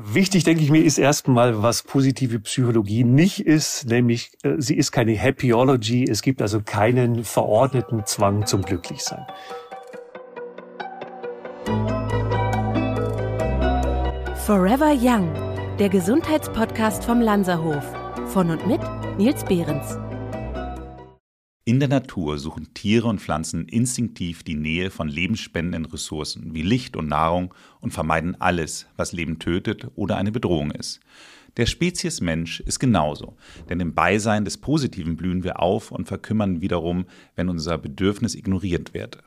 Wichtig, denke ich mir, ist erstmal, was positive Psychologie nicht ist, nämlich äh, sie ist keine Happyology. Es gibt also keinen verordneten Zwang zum Glücklichsein. Forever Young, der Gesundheitspodcast vom Lanzerhof. Von und mit Nils Behrens. In der Natur suchen Tiere und Pflanzen instinktiv die Nähe von lebensspendenden Ressourcen wie Licht und Nahrung und vermeiden alles, was Leben tötet oder eine Bedrohung ist. Der Spezies Mensch ist genauso, denn im Beisein des Positiven blühen wir auf und verkümmern wiederum, wenn unser Bedürfnis ignoriert wird.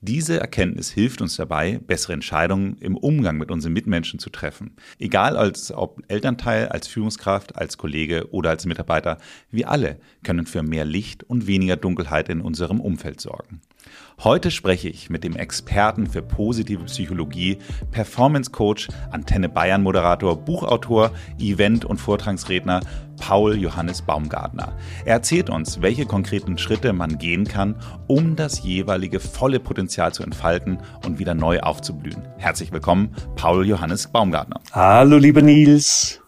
Diese Erkenntnis hilft uns dabei, bessere Entscheidungen im Umgang mit unseren Mitmenschen zu treffen. Egal als ob Elternteil, als Führungskraft, als Kollege oder als Mitarbeiter, wir alle können für mehr Licht und weniger Dunkelheit in unserem Umfeld sorgen. Heute spreche ich mit dem Experten für positive Psychologie, Performance Coach, Antenne Bayern Moderator, Buchautor, Event- und Vortragsredner Paul Johannes Baumgartner. Er erzählt uns, welche konkreten Schritte man gehen kann, um das jeweilige volle Potenzial zu entfalten und wieder neu aufzublühen. Herzlich willkommen, Paul Johannes Baumgartner. Hallo, lieber Nils.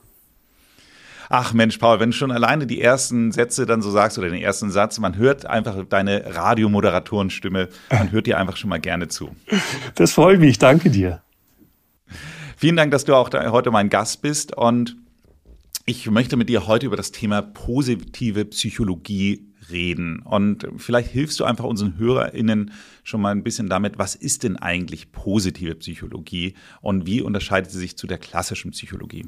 Ach Mensch, Paul, wenn du schon alleine die ersten Sätze dann so sagst oder den ersten Satz, man hört einfach deine Radiomoderatorenstimme, man hört dir einfach schon mal gerne zu. Das freut mich, danke dir. Vielen Dank, dass du auch heute mein Gast bist und ich möchte mit dir heute über das Thema positive Psychologie reden. Und vielleicht hilfst du einfach unseren HörerInnen schon mal ein bisschen damit, was ist denn eigentlich positive Psychologie und wie unterscheidet sie sich zu der klassischen Psychologie?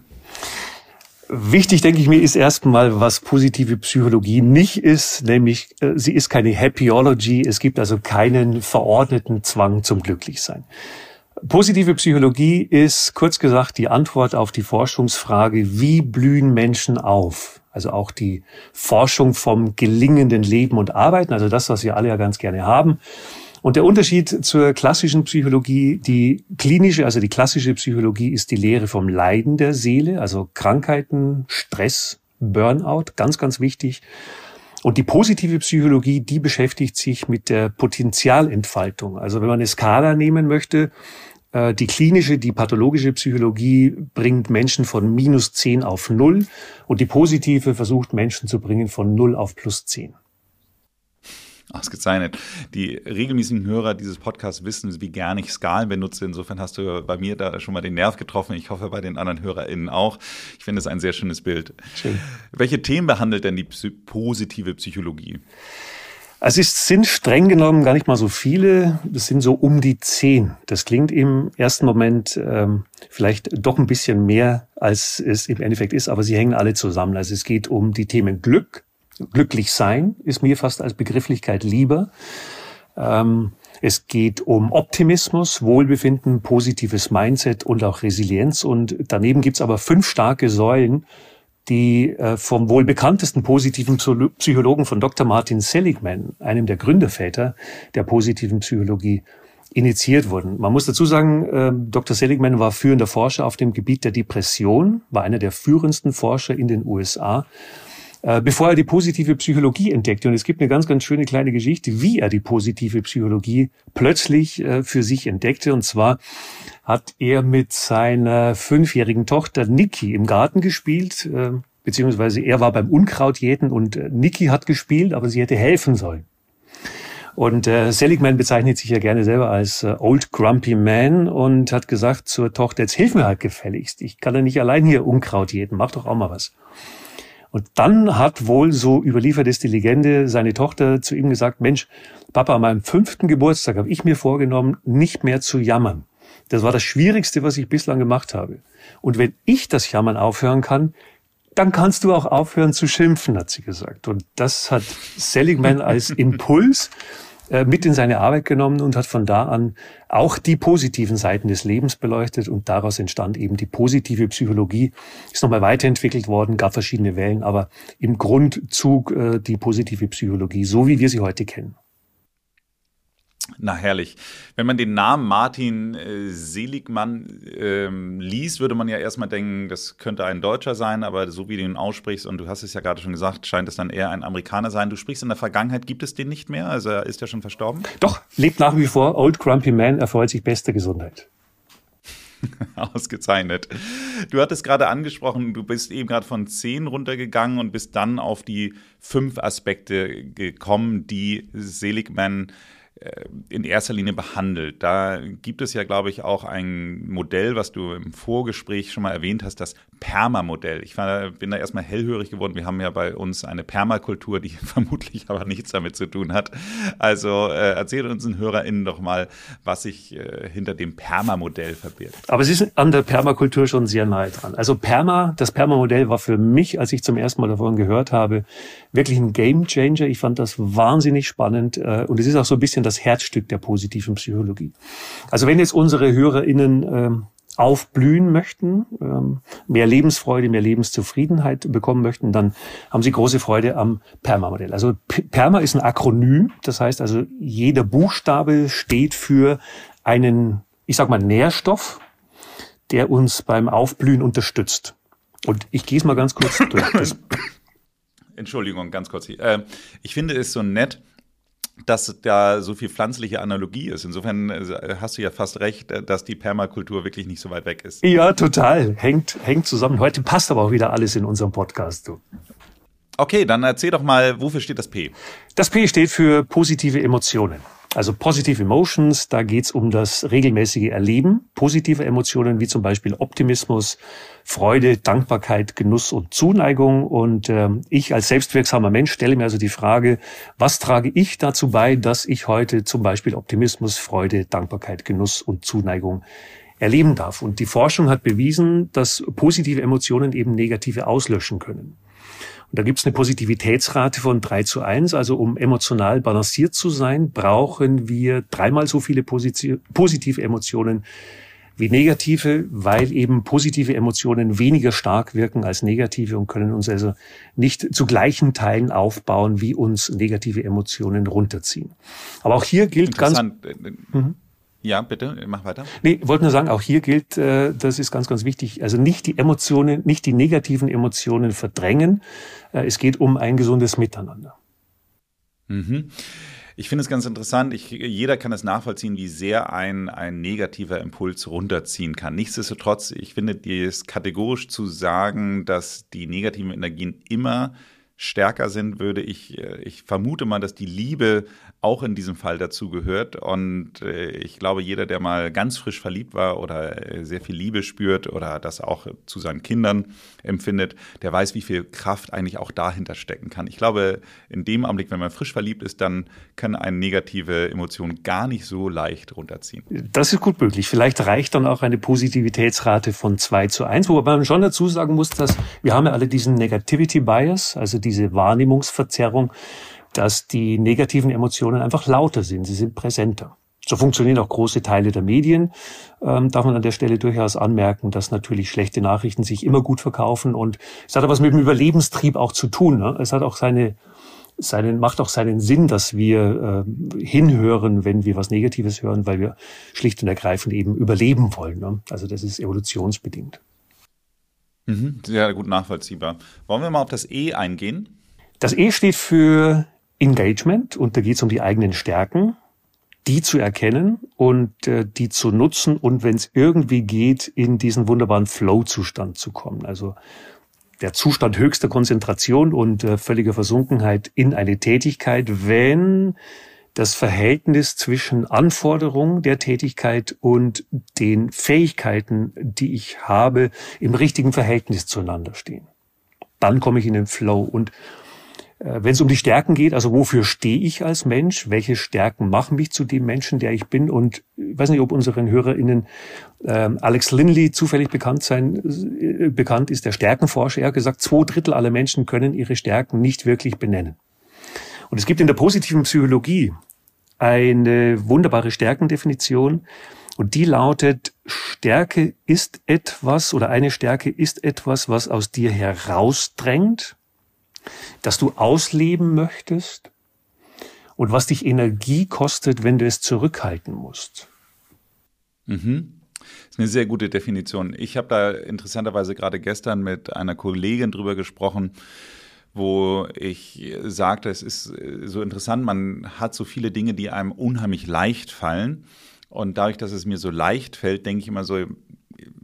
Wichtig, denke ich mir, ist erstmal, was positive Psychologie nicht ist, nämlich äh, sie ist keine Happyology. Es gibt also keinen verordneten Zwang zum Glücklichsein. Positive Psychologie ist kurz gesagt die Antwort auf die Forschungsfrage, wie blühen Menschen auf? Also auch die Forschung vom gelingenden Leben und Arbeiten, also das, was wir alle ja ganz gerne haben. Und der Unterschied zur klassischen Psychologie, die klinische, also die klassische Psychologie ist die Lehre vom Leiden der Seele, also Krankheiten, Stress, Burnout, ganz, ganz wichtig. Und die positive Psychologie, die beschäftigt sich mit der Potenzialentfaltung. Also wenn man eine Skala nehmen möchte, äh, die klinische, die pathologische Psychologie bringt Menschen von minus zehn auf null und die positive versucht Menschen zu bringen von null auf plus zehn. Ausgezeichnet. Die regelmäßigen Hörer dieses Podcasts wissen, wie gerne ich Skalen benutze. Insofern hast du bei mir da schon mal den Nerv getroffen. Ich hoffe bei den anderen HörerInnen auch. Ich finde es ein sehr schönes Bild. Schön. Welche Themen behandelt denn die positive Psychologie? Also es sind streng genommen gar nicht mal so viele. Das sind so um die zehn. Das klingt im ersten Moment ähm, vielleicht doch ein bisschen mehr, als es im Endeffekt ist, aber sie hängen alle zusammen. Also es geht um die Themen Glück, glücklich sein ist mir fast als Begrifflichkeit lieber. Ähm, es geht um Optimismus, Wohlbefinden, positives Mindset und auch Resilienz. Und daneben gibt's aber fünf starke Säulen, die äh, vom wohl bekanntesten positiven Psychologen von Dr. Martin Seligman, einem der Gründerväter der positiven Psychologie, initiiert wurden. Man muss dazu sagen, äh, Dr. Seligman war führender Forscher auf dem Gebiet der Depression, war einer der führendsten Forscher in den USA bevor er die positive Psychologie entdeckte. Und es gibt eine ganz, ganz schöne kleine Geschichte, wie er die positive Psychologie plötzlich äh, für sich entdeckte. Und zwar hat er mit seiner fünfjährigen Tochter Niki im Garten gespielt, äh, beziehungsweise er war beim Unkrautjäten und Niki hat gespielt, aber sie hätte helfen sollen. Und äh, Seligman bezeichnet sich ja gerne selber als äh, Old Grumpy Man und hat gesagt zur Tochter, jetzt hilf mir halt gefälligst. Ich kann ja nicht allein hier Unkraut jäten, mach doch auch mal was. Und dann hat wohl, so überliefert ist die Legende, seine Tochter zu ihm gesagt, Mensch, Papa, an meinem fünften Geburtstag habe ich mir vorgenommen, nicht mehr zu jammern. Das war das Schwierigste, was ich bislang gemacht habe. Und wenn ich das Jammern aufhören kann, dann kannst du auch aufhören zu schimpfen, hat sie gesagt. Und das hat Seligman als Impuls mit in seine Arbeit genommen und hat von da an auch die positiven Seiten des Lebens beleuchtet und daraus entstand eben die positive Psychologie. Ist nochmal weiterentwickelt worden, gab verschiedene Wellen, aber im Grundzug äh, die positive Psychologie, so wie wir sie heute kennen. Na herrlich. Wenn man den Namen Martin äh, Seligmann ähm, liest, würde man ja erstmal denken, das könnte ein Deutscher sein, aber so wie du ihn aussprichst, und du hast es ja gerade schon gesagt, scheint es dann eher ein Amerikaner sein. Du sprichst in der Vergangenheit, gibt es den nicht mehr? Also ist er schon verstorben? Doch, lebt nach wie vor. Old Grumpy Man erfreut sich bester Gesundheit. Ausgezeichnet. Du hattest gerade angesprochen, du bist eben gerade von zehn runtergegangen und bist dann auf die fünf Aspekte gekommen, die Seligman in erster Linie behandelt. Da gibt es ja, glaube ich, auch ein Modell, was du im Vorgespräch schon mal erwähnt hast, das Permamodell. Ich war, bin da erstmal hellhörig geworden. Wir haben ja bei uns eine Permakultur, die vermutlich aber nichts damit zu tun hat. Also äh, erzähl unseren HörerInnen doch mal, was sich äh, hinter dem Permamodell verbirgt. Aber es ist an der Permakultur schon sehr nahe dran. Also Perma, das Permamodell war für mich, als ich zum ersten Mal davon gehört habe, wirklich ein Gamechanger. Ich fand das wahnsinnig spannend äh, und es ist auch so ein bisschen das Herzstück der positiven Psychologie. Also wenn jetzt unsere HörerInnen ähm, aufblühen möchten, ähm, mehr Lebensfreude, mehr Lebenszufriedenheit bekommen möchten, dann haben sie große Freude am PERMA-Modell. Also PERMA ist ein Akronym, das heißt also jeder Buchstabe steht für einen, ich sag mal, Nährstoff, der uns beim Aufblühen unterstützt. Und ich gehe es mal ganz kurz durch. Das Entschuldigung, ganz kurz. Äh, ich finde es so nett, dass da so viel pflanzliche Analogie ist. Insofern äh, hast du ja fast recht, äh, dass die Permakultur wirklich nicht so weit weg ist. Ja, total. Hängt, hängt zusammen. Heute passt aber auch wieder alles in unserem Podcast. Du. Okay, dann erzähl doch mal, wofür steht das P? Das P steht für positive Emotionen. Also Positive Emotions, da geht's um das regelmäßige Erleben positiver Emotionen, wie zum Beispiel Optimismus, Freude, Dankbarkeit, Genuss und Zuneigung. Und äh, ich als selbstwirksamer Mensch stelle mir also die Frage, was trage ich dazu bei, dass ich heute zum Beispiel Optimismus, Freude, Dankbarkeit, Genuss und Zuneigung erleben darf. Und die Forschung hat bewiesen, dass positive Emotionen eben negative auslöschen können. Und da gibt es eine Positivitätsrate von drei zu eins. Also um emotional balanciert zu sein, brauchen wir dreimal so viele positive Emotionen wie negative, weil eben positive Emotionen weniger stark wirken als negative und können uns also nicht zu gleichen Teilen aufbauen, wie uns negative Emotionen runterziehen. Aber auch hier gilt ganz. Mhm. Ja, bitte, mach weiter. Nee, wollte nur sagen, auch hier gilt, äh, das ist ganz, ganz wichtig, also nicht die Emotionen, nicht die negativen Emotionen verdrängen. Äh, es geht um ein gesundes Miteinander. Mhm. Ich finde es ganz interessant. Ich, jeder kann es nachvollziehen, wie sehr ein, ein negativer Impuls runterziehen kann. Nichtsdestotrotz, ich finde es kategorisch zu sagen, dass die negativen Energien immer stärker sind, würde ich, äh, ich vermute mal, dass die Liebe auch in diesem Fall dazu gehört. Und äh, ich glaube, jeder, der mal ganz frisch verliebt war oder äh, sehr viel Liebe spürt oder das auch zu seinen Kindern empfindet, der weiß, wie viel Kraft eigentlich auch dahinter stecken kann. Ich glaube, in dem Augenblick, wenn man frisch verliebt ist, dann kann eine negative Emotion gar nicht so leicht runterziehen. Das ist gut möglich. Vielleicht reicht dann auch eine Positivitätsrate von zwei zu eins, wobei man schon dazu sagen muss, dass wir haben ja alle diesen Negativity Bias, also diese Wahrnehmungsverzerrung dass die negativen Emotionen einfach lauter sind, sie sind präsenter. So funktionieren auch große Teile der Medien. Ähm, darf man an der Stelle durchaus anmerken, dass natürlich schlechte Nachrichten sich immer gut verkaufen und es hat aber was mit dem Überlebenstrieb auch zu tun. Ne? Es hat auch seine, seinen, macht auch seinen Sinn, dass wir äh, hinhören, wenn wir was Negatives hören, weil wir schlicht und ergreifend eben überleben wollen. Ne? Also das ist evolutionsbedingt. Mhm, sehr gut nachvollziehbar. Wollen wir mal auf das E eingehen? Das E steht für Engagement und da geht es um die eigenen Stärken, die zu erkennen und äh, die zu nutzen und wenn es irgendwie geht, in diesen wunderbaren Flow-Zustand zu kommen. Also der Zustand höchster Konzentration und äh, völliger Versunkenheit in eine Tätigkeit, wenn das Verhältnis zwischen Anforderungen der Tätigkeit und den Fähigkeiten, die ich habe, im richtigen Verhältnis zueinander stehen. Dann komme ich in den Flow und äh, wenn es um die Stärken geht, also wofür stehe ich als Mensch? Welche Stärken machen mich zu dem Menschen, der ich bin? Und ich weiß nicht, ob unseren HörerInnen äh, Alex Linley zufällig bekannt sein, äh, bekannt ist, der Stärkenforscher. Er hat gesagt, zwei Drittel aller Menschen können ihre Stärken nicht wirklich benennen. Und es gibt in der positiven Psychologie eine wunderbare Stärkendefinition. Und die lautet, Stärke ist etwas oder eine Stärke ist etwas, was aus dir herausdrängt das du ausleben möchtest und was dich Energie kostet, wenn du es zurückhalten musst. Mhm. Das ist eine sehr gute Definition. Ich habe da interessanterweise gerade gestern mit einer Kollegin drüber gesprochen, wo ich sagte, es ist so interessant, man hat so viele Dinge, die einem unheimlich leicht fallen. Und dadurch, dass es mir so leicht fällt, denke ich immer so,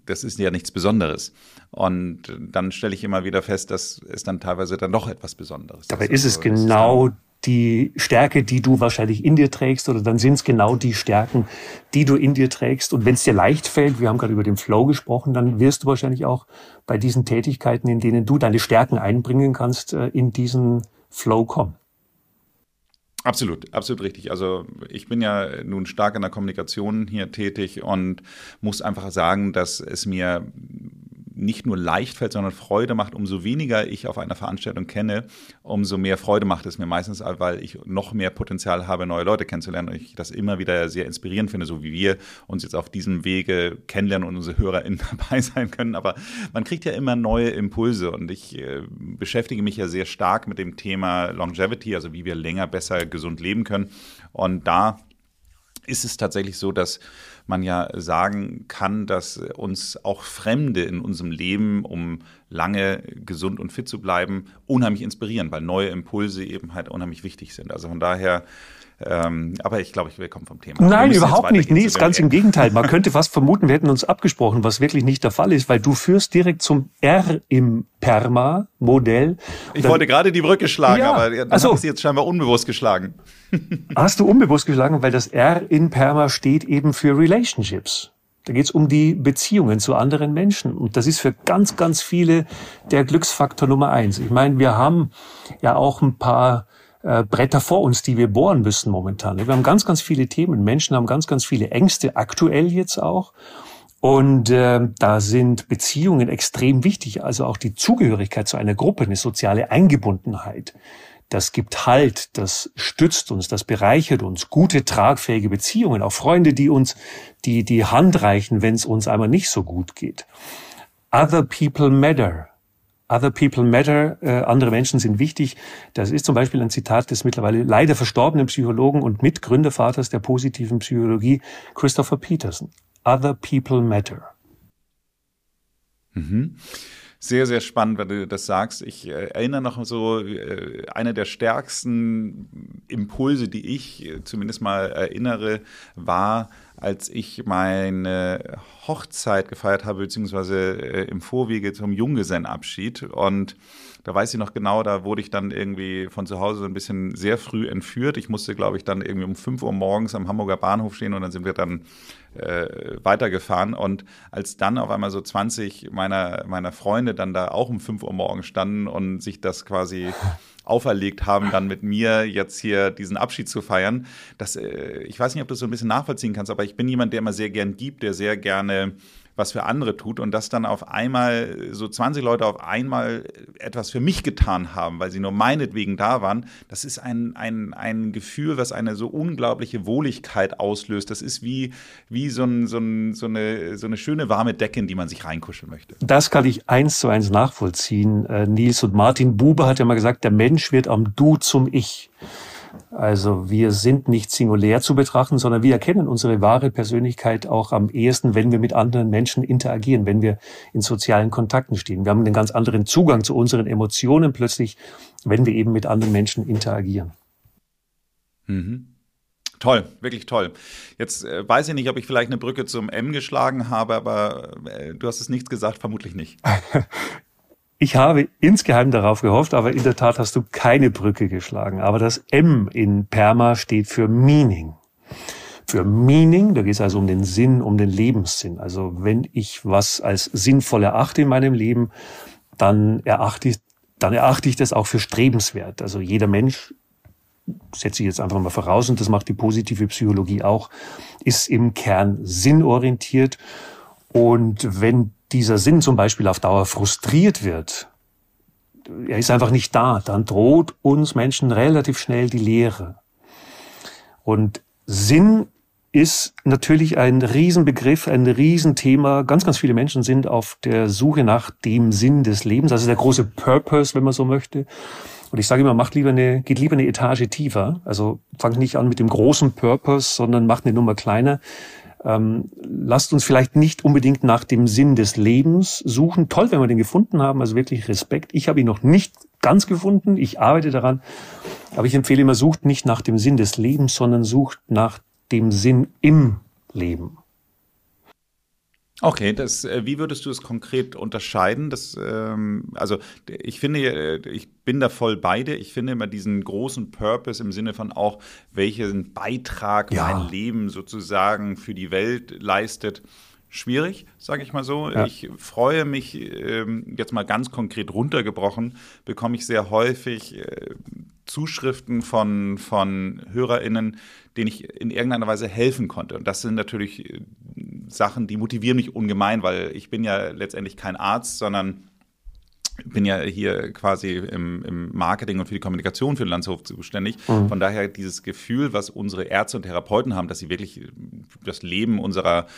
das ist ja nichts Besonderes. Und dann stelle ich immer wieder fest, dass es dann teilweise dann doch etwas Besonderes Dabei ist. Also, ist es genau die Stärke, die du wahrscheinlich in dir trägst, oder dann sind es genau die Stärken, die du in dir trägst. Und wenn es dir leicht fällt, wir haben gerade über den Flow gesprochen, dann wirst du wahrscheinlich auch bei diesen Tätigkeiten, in denen du deine Stärken einbringen kannst, äh, in diesen Flow kommen. Absolut, absolut richtig. Also ich bin ja nun stark in der Kommunikation hier tätig und muss einfach sagen, dass es mir nicht nur leicht fällt, sondern Freude macht. Umso weniger ich auf einer Veranstaltung kenne, umso mehr Freude macht es mir meistens, weil ich noch mehr Potenzial habe, neue Leute kennenzulernen und ich das immer wieder sehr inspirierend finde, so wie wir uns jetzt auf diesem Wege kennenlernen und unsere HörerInnen dabei sein können. Aber man kriegt ja immer neue Impulse und ich äh, beschäftige mich ja sehr stark mit dem Thema Longevity, also wie wir länger, besser, gesund leben können. Und da ist es tatsächlich so, dass man ja sagen kann, dass uns auch Fremde in unserem Leben, um lange gesund und fit zu bleiben, unheimlich inspirieren, weil neue Impulse eben halt unheimlich wichtig sind. Also von daher ähm, aber ich glaube, wir kommen vom Thema. Nein, überhaupt nicht. Nee, ist ganz im Gegenteil. Man könnte fast vermuten, wir hätten uns abgesprochen, was wirklich nicht der Fall ist, weil du führst direkt zum R im Perma-Modell. Ich dann, wollte gerade die Brücke schlagen, ja, aber dann also, habe ich sie jetzt scheinbar unbewusst geschlagen. Hast du unbewusst geschlagen, weil das R in Perma steht eben für Relationships. Da geht es um die Beziehungen zu anderen Menschen. Und das ist für ganz, ganz viele der Glücksfaktor Nummer eins. Ich meine, wir haben ja auch ein paar äh, Bretter vor uns, die wir bohren müssen momentan. Wir haben ganz, ganz viele Themen. Menschen haben ganz, ganz viele Ängste, aktuell jetzt auch. Und äh, da sind Beziehungen extrem wichtig, also auch die Zugehörigkeit zu einer Gruppe, eine soziale Eingebundenheit. Das gibt Halt, das stützt uns, das bereichert uns. Gute, tragfähige Beziehungen, auch Freunde, die uns die, die Hand reichen, wenn es uns einmal nicht so gut geht. Other people matter. Other people matter, äh, andere Menschen sind wichtig. Das ist zum Beispiel ein Zitat des mittlerweile leider verstorbenen Psychologen und Mitgründervaters der positiven Psychologie, Christopher Peterson. Other people matter. Mhm. Sehr, sehr spannend, wenn du das sagst. Ich äh, erinnere noch so, äh, eine der stärksten Impulse, die ich äh, zumindest mal erinnere, war, als ich meine Hochzeit gefeiert habe, beziehungsweise äh, im Vorwege zum Junggesellenabschied. Und da weiß ich noch genau, da wurde ich dann irgendwie von zu Hause so ein bisschen sehr früh entführt. Ich musste, glaube ich, dann irgendwie um 5 Uhr morgens am Hamburger Bahnhof stehen und dann sind wir dann äh, weitergefahren. Und als dann auf einmal so 20 meiner, meiner Freunde dann da auch um 5 Uhr morgens standen und sich das quasi auferlegt haben, dann mit mir jetzt hier diesen Abschied zu feiern. Das, äh, ich weiß nicht, ob du das so ein bisschen nachvollziehen kannst, aber ich bin jemand, der immer sehr gern gibt, der sehr gerne was für andere tut und dass dann auf einmal so 20 Leute auf einmal etwas für mich getan haben, weil sie nur meinetwegen da waren, das ist ein, ein, ein Gefühl, was eine so unglaubliche Wohligkeit auslöst. Das ist wie, wie so, ein, so, ein, so, eine, so eine schöne warme Decke, in die man sich reinkuscheln möchte. Das kann ich eins zu eins nachvollziehen. Äh, Nils und Martin Buber hat ja mal gesagt, der Mensch wird am Du zum Ich. Also wir sind nicht singulär zu betrachten, sondern wir erkennen unsere wahre Persönlichkeit auch am ehesten, wenn wir mit anderen Menschen interagieren, wenn wir in sozialen Kontakten stehen. Wir haben einen ganz anderen Zugang zu unseren Emotionen plötzlich, wenn wir eben mit anderen Menschen interagieren. Mhm. Toll, wirklich toll. Jetzt äh, weiß ich nicht, ob ich vielleicht eine Brücke zum M geschlagen habe, aber äh, du hast es nichts gesagt, vermutlich nicht. Ich habe insgeheim darauf gehofft, aber in der Tat hast du keine Brücke geschlagen. Aber das M in Perma steht für Meaning. Für Meaning, da geht es also um den Sinn, um den Lebenssinn. Also wenn ich was als sinnvoll erachte in meinem Leben, dann erachte ich, dann erachte ich das auch für strebenswert. Also jeder Mensch, setze ich jetzt einfach mal voraus, und das macht die positive Psychologie auch, ist im Kern sinnorientiert. Und wenn dieser Sinn zum Beispiel auf Dauer frustriert wird, er ist einfach nicht da, dann droht uns Menschen relativ schnell die Leere. Und Sinn ist natürlich ein Riesenbegriff, ein Riesenthema. Ganz, ganz viele Menschen sind auf der Suche nach dem Sinn des Lebens, also der große Purpose, wenn man so möchte. Und ich sage immer, macht lieber eine, geht lieber eine Etage tiefer. Also fangt nicht an mit dem großen Purpose, sondern macht eine Nummer kleiner ähm, lasst uns vielleicht nicht unbedingt nach dem Sinn des Lebens suchen. Toll, wenn wir den gefunden haben, also wirklich Respekt. Ich habe ihn noch nicht ganz gefunden, ich arbeite daran. Aber ich empfehle immer, sucht nicht nach dem Sinn des Lebens, sondern sucht nach dem Sinn im Leben. Okay, das, äh, wie würdest du es konkret unterscheiden? Das, ähm, also ich finde, äh, ich bin da voll beide. Ich finde immer diesen großen Purpose im Sinne von auch, welchen Beitrag ja. mein Leben sozusagen für die Welt leistet schwierig, sage ich mal so. Ja. Ich freue mich, ähm, jetzt mal ganz konkret runtergebrochen, bekomme ich sehr häufig äh, Zuschriften von, von HörerInnen, denen ich in irgendeiner Weise helfen konnte. Und das sind natürlich äh, Sachen, die motivieren mich ungemein, weil ich bin ja letztendlich kein Arzt, sondern bin ja hier quasi im, im, Marketing und für die Kommunikation für den Landshof zuständig. Mhm. Von daher dieses Gefühl, was unsere Ärzte und Therapeuten haben, dass sie wirklich das Leben unserer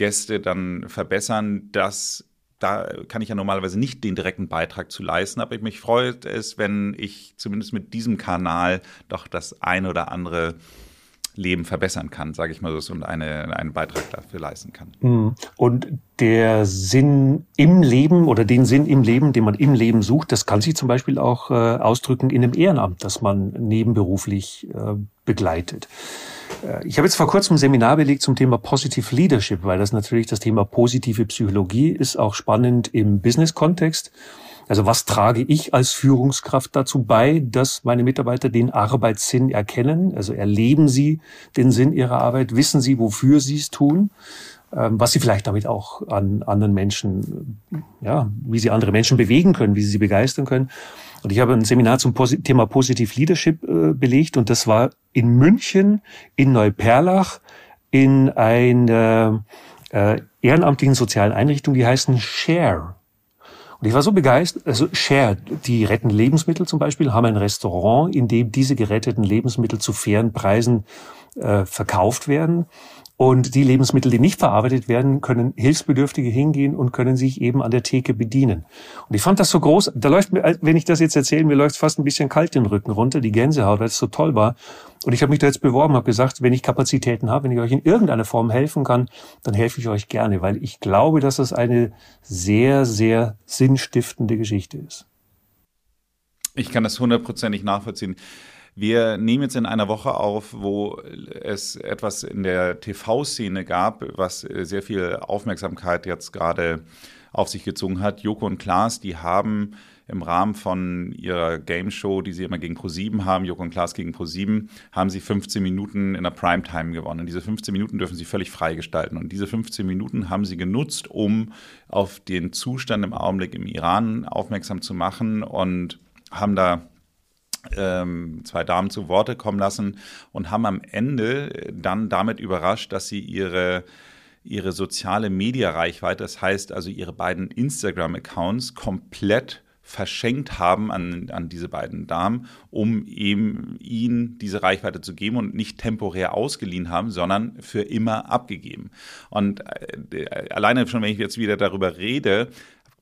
Gäste dann verbessern, das da kann ich ja normalerweise nicht den direkten Beitrag zu leisten, aber mich freut es, wenn ich zumindest mit diesem Kanal doch das eine oder andere Leben verbessern kann, sage ich mal so, und eine, einen Beitrag dafür leisten kann. Mhm. Und der Sinn im Leben oder den Sinn im Leben, den man im Leben sucht, das kann sich zum Beispiel auch äh, ausdrücken in einem Ehrenamt, das man nebenberuflich äh, begleitet. Äh, ich habe jetzt vor kurzem ein Seminar belegt zum Thema Positive Leadership, weil das natürlich das Thema positive Psychologie ist, auch spannend im Business-Kontext. Also was trage ich als Führungskraft dazu bei, dass meine Mitarbeiter den Arbeitssinn erkennen? Also erleben sie den Sinn ihrer Arbeit? Wissen sie, wofür sie es tun? Ähm, was sie vielleicht damit auch an anderen Menschen, ja, wie sie andere Menschen bewegen können, wie sie sie begeistern können. Und ich habe ein Seminar zum Thema Positive Leadership äh, belegt und das war in München, in Neuperlach, in einer äh, ehrenamtlichen sozialen Einrichtung, die heißen Share. Und ich war so begeistert, also Share, die retten Lebensmittel zum Beispiel, haben ein Restaurant, in dem diese geretteten Lebensmittel zu fairen Preisen äh, verkauft werden. Und die Lebensmittel, die nicht verarbeitet werden, können Hilfsbedürftige hingehen und können sich eben an der Theke bedienen. Und ich fand das so groß, da läuft mir, wenn ich das jetzt erzähle, mir läuft fast ein bisschen kalt den Rücken runter, die Gänsehaut, weil es so toll war. Und ich habe mich da jetzt beworben, habe gesagt, wenn ich Kapazitäten habe, wenn ich euch in irgendeiner Form helfen kann, dann helfe ich euch gerne, weil ich glaube, dass das eine sehr, sehr sinnstiftende Geschichte ist. Ich kann das hundertprozentig nachvollziehen. Wir nehmen jetzt in einer Woche auf, wo es etwas in der TV-Szene gab, was sehr viel Aufmerksamkeit jetzt gerade auf sich gezogen hat. Joko und Klaas, die haben im Rahmen von ihrer Game Show, die sie immer gegen Pro7 haben, Joko und Klaas gegen Pro7, haben sie 15 Minuten in der Primetime gewonnen. Und diese 15 Minuten dürfen sie völlig frei gestalten. Und diese 15 Minuten haben sie genutzt, um auf den Zustand im Augenblick im Iran aufmerksam zu machen und haben da ähm, zwei Damen zu Worte kommen lassen und haben am Ende dann damit überrascht, dass sie ihre ihre soziale Media-Reichweite, das heißt also ihre beiden Instagram-Accounts komplett verschenkt haben an, an diese beiden Damen, um eben ihnen diese Reichweite zu geben und nicht temporär ausgeliehen haben, sondern für immer abgegeben. Und äh, alleine schon, wenn ich jetzt wieder darüber rede,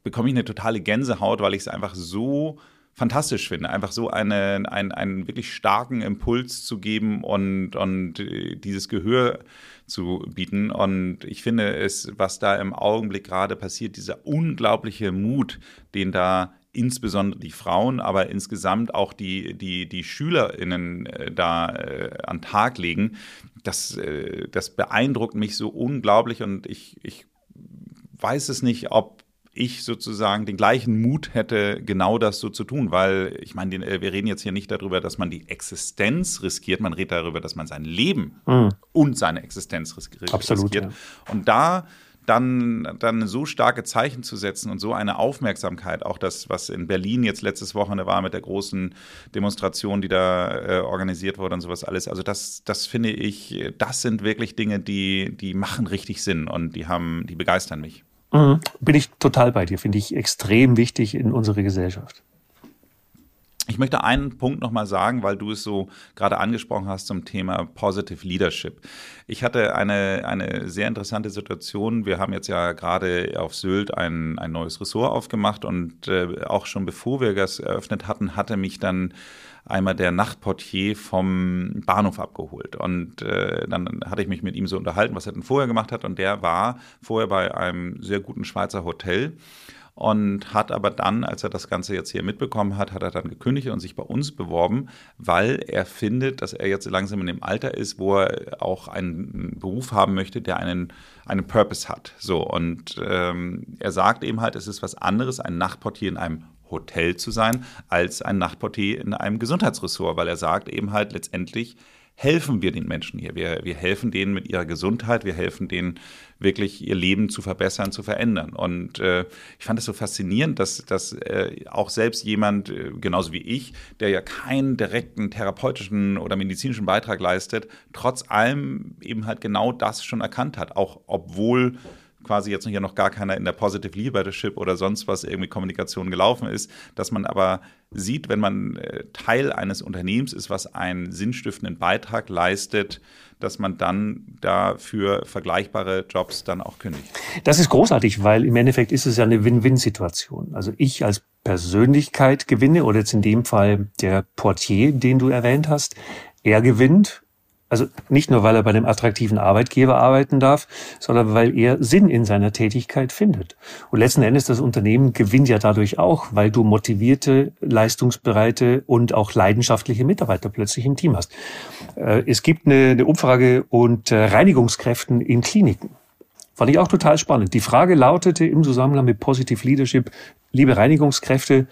bekomme ich eine totale Gänsehaut, weil ich es einfach so fantastisch finde, einfach so eine, einen, einen wirklich starken Impuls zu geben und, und äh, dieses Gehör zu bieten. Und ich finde es, was da im Augenblick gerade passiert, dieser unglaubliche Mut, den da insbesondere die Frauen, aber insgesamt auch die, die, die SchülerInnen äh, da äh, an Tag legen, das, äh, das beeindruckt mich so unglaublich und ich, ich weiß es nicht, ob ich sozusagen den gleichen Mut hätte, genau das so zu tun, weil ich meine, äh, wir reden jetzt hier nicht darüber, dass man die Existenz riskiert, man redet darüber, dass man sein Leben mhm. und seine Existenz riskiert. Absolut, Ja. Und da dann, dann so starke Zeichen zu setzen und so eine Aufmerksamkeit, auch das, was in Berlin jetzt letztes Wochenende war mit der großen Demonstration, die da äh, organisiert wurde und sowas alles. Also das, das finde ich, das sind wirklich Dinge, die, die machen richtig Sinn und die haben, die begeistern mich. Mhm. Bin ich total bei dir, finde ich extrem wichtig in unserer Gesellschaft. Ich möchte einen Punkt nochmal sagen, weil du es so gerade angesprochen hast zum Thema Positive Leadership. Ich hatte eine, eine sehr interessante Situation. Wir haben jetzt ja gerade auf Sylt ein, ein neues Ressort aufgemacht und äh, auch schon bevor wir das eröffnet hatten, hatte mich dann einmal der Nachtportier vom Bahnhof abgeholt. Und äh, dann hatte ich mich mit ihm so unterhalten, was er denn vorher gemacht hat. Und der war vorher bei einem sehr guten Schweizer Hotel und hat aber dann, als er das Ganze jetzt hier mitbekommen hat, hat er dann gekündigt und sich bei uns beworben, weil er findet, dass er jetzt langsam in dem Alter ist, wo er auch einen Beruf haben möchte, der einen, einen Purpose hat. So, und ähm, er sagt eben halt, es ist was anderes, ein Nachtportier in einem Hotel zu sein, als ein Nachtportier in einem Gesundheitsressort, weil er sagt eben halt letztendlich, helfen wir den Menschen hier. Wir, wir helfen denen mit ihrer Gesundheit, wir helfen denen wirklich ihr Leben zu verbessern, zu verändern. Und äh, ich fand es so faszinierend, dass, dass äh, auch selbst jemand, äh, genauso wie ich, der ja keinen direkten therapeutischen oder medizinischen Beitrag leistet, trotz allem eben halt genau das schon erkannt hat, auch obwohl quasi jetzt hier noch gar keiner in der Positive Leadership oder sonst was irgendwie Kommunikation gelaufen ist, dass man aber sieht, wenn man äh, Teil eines Unternehmens ist, was einen sinnstiftenden Beitrag leistet, dass man dann dafür vergleichbare Jobs dann auch kündigt. Das ist großartig, weil im Endeffekt ist es ja eine Win-Win-Situation. Also ich als Persönlichkeit gewinne oder jetzt in dem Fall der Portier, den du erwähnt hast, er gewinnt also nicht nur, weil er bei einem attraktiven Arbeitgeber arbeiten darf, sondern weil er Sinn in seiner Tätigkeit findet. Und letzten Endes das Unternehmen gewinnt ja dadurch auch, weil du motivierte, leistungsbereite und auch leidenschaftliche Mitarbeiter plötzlich im Team hast. Äh, es gibt eine, eine Umfrage und äh, Reinigungskräften in Kliniken. Fand ich auch total spannend. Die Frage lautete im Zusammenhang mit Positive Leadership, liebe Reinigungskräfte,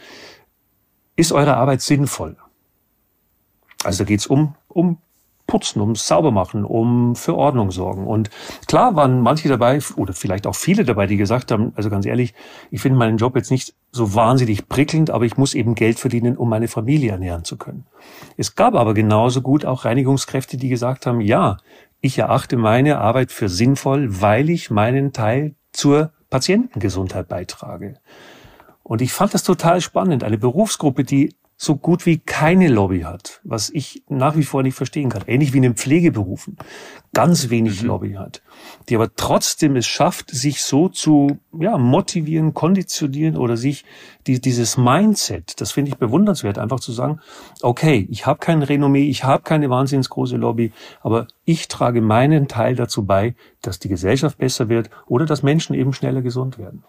ist eure Arbeit sinnvoll? Also da geht's um, um putzen, um sauber machen, um für Ordnung sorgen. Und klar waren manche dabei, oder vielleicht auch viele dabei, die gesagt haben, also ganz ehrlich, ich finde meinen Job jetzt nicht so wahnsinnig prickelnd, aber ich muss eben Geld verdienen, um meine Familie ernähren zu können. Es gab aber genauso gut auch Reinigungskräfte, die gesagt haben, ja, ich erachte meine Arbeit für sinnvoll, weil ich meinen Teil zur Patientengesundheit beitrage. Und ich fand das total spannend. Eine Berufsgruppe, die so gut wie keine Lobby hat, was ich nach wie vor nicht verstehen kann. Ähnlich wie in den Pflegeberufen. Ganz wenig mhm. Lobby hat. Die aber trotzdem es schafft, sich so zu ja, motivieren, konditionieren oder sich die, dieses Mindset, das finde ich bewundernswert, einfach zu sagen, okay, ich habe kein Renommee, ich habe keine wahnsinnig große Lobby, aber ich trage meinen Teil dazu bei, dass die Gesellschaft besser wird oder dass Menschen eben schneller gesund werden.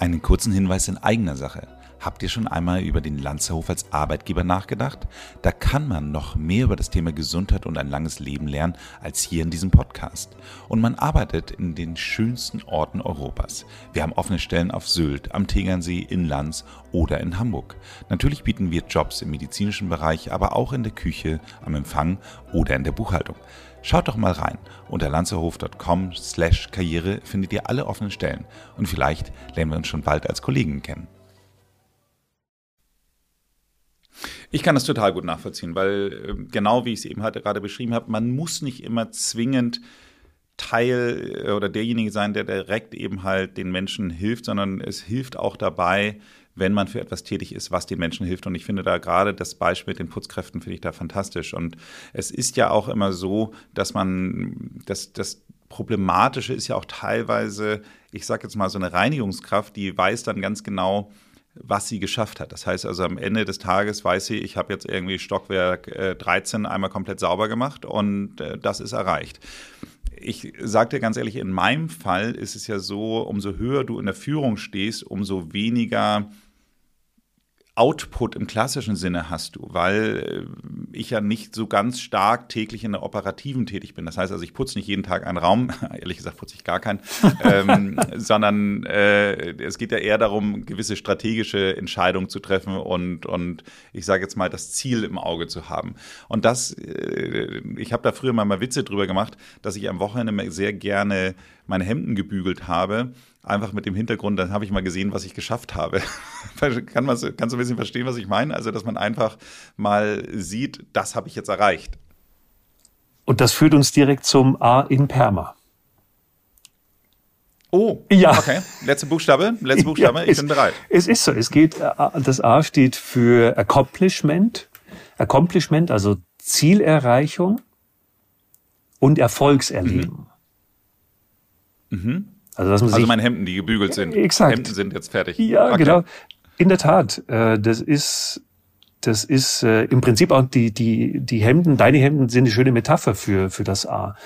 Einen kurzen Hinweis in eigener Sache. Habt ihr schon einmal über den Lanzerhof als Arbeitgeber nachgedacht? Da kann man noch mehr über das Thema Gesundheit und ein langes Leben lernen als hier in diesem Podcast. Und man arbeitet in den schönsten Orten Europas. Wir haben offene Stellen auf Sylt, am Tegernsee, in Lanz oder in Hamburg. Natürlich bieten wir Jobs im medizinischen Bereich, aber auch in der Küche, am Empfang oder in der Buchhaltung. Schaut doch mal rein. Unter lanzerhof.com slash Karriere findet ihr alle offenen Stellen. Und vielleicht lernen wir uns schon bald als Kollegen kennen. Ich kann das total gut nachvollziehen, weil ähm, genau wie ich es eben halt gerade beschrieben habe, man muss nicht immer zwingend Teil äh, oder derjenige sein, der direkt eben halt den Menschen hilft, sondern es hilft auch dabei, wenn man für etwas tätig ist, was den Menschen hilft. Und ich finde da gerade das Beispiel mit den Putzkräften finde ich da fantastisch. Und es ist ja auch immer so, dass man, das, das Problematische ist ja auch teilweise, ich sage jetzt mal so eine Reinigungskraft, die weiß dann ganz genau, was sie geschafft hat. Das heißt also am Ende des Tages weiß sie, ich habe jetzt irgendwie Stockwerk äh, 13 einmal komplett sauber gemacht und äh, das ist erreicht. Ich sage dir ganz ehrlich, in meinem Fall ist es ja so, umso höher du in der Führung stehst, umso weniger Output im klassischen Sinne hast du, weil äh, ich ja nicht so ganz stark täglich in der operativen tätig bin. Das heißt also, ich putze nicht jeden Tag einen Raum, ehrlich gesagt putze ich gar keinen, ähm, sondern äh, es geht ja eher darum, gewisse strategische Entscheidungen zu treffen und, und ich sage jetzt mal, das Ziel im Auge zu haben. Und das, äh, ich habe da früher mal, mal Witze drüber gemacht, dass ich am Wochenende sehr gerne meine Hemden gebügelt habe einfach mit dem Hintergrund, dann habe ich mal gesehen, was ich geschafft habe. Kann man, kannst du ein bisschen verstehen, was ich meine? Also, dass man einfach mal sieht, das habe ich jetzt erreicht. Und das führt uns direkt zum A in Perma. Oh, ja. Okay. Letzte Buchstabe, letzte Buchstabe, ja, ich es, bin bereit. Es ist so, es geht, äh, das A steht für Accomplishment. Accomplishment, also Zielerreichung und Erfolgserleben. Mhm. mhm. Also, dass man also meine Hemden, die gebügelt sind. Exakt. Hemden sind jetzt fertig. Ja, okay. genau. In der Tat. Äh, das ist, das ist äh, im Prinzip auch die, die, die Hemden, deine Hemden sind eine schöne Metapher für, für das A.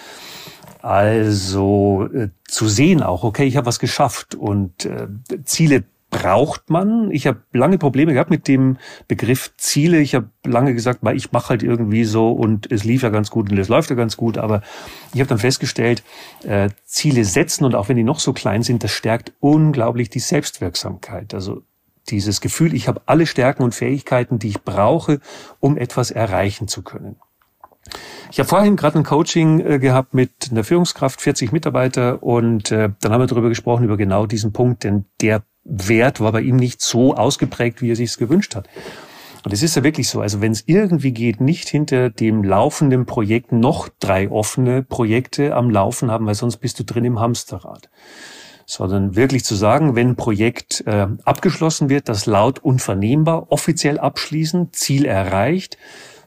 Also äh, zu sehen auch, okay, ich habe was geschafft und äh, Ziele braucht man. Ich habe lange Probleme gehabt mit dem Begriff Ziele. Ich habe lange gesagt, weil ich mache halt irgendwie so und es lief ja ganz gut und es läuft ja ganz gut. Aber ich habe dann festgestellt, äh, Ziele setzen und auch wenn die noch so klein sind, das stärkt unglaublich die Selbstwirksamkeit. Also dieses Gefühl, ich habe alle Stärken und Fähigkeiten, die ich brauche, um etwas erreichen zu können. Ich habe vorhin gerade ein Coaching äh, gehabt mit einer Führungskraft, 40 Mitarbeiter, und äh, dann haben wir darüber gesprochen, über genau diesen Punkt, denn der Wert war bei ihm nicht so ausgeprägt, wie er sich es gewünscht hat. Und es ist ja wirklich so, also wenn es irgendwie geht, nicht hinter dem laufenden Projekt noch drei offene Projekte am Laufen haben, weil sonst bist du drin im Hamsterrad. Sondern wirklich zu sagen, wenn ein Projekt äh, abgeschlossen wird, das laut unvernehmbar offiziell abschließen, Ziel erreicht,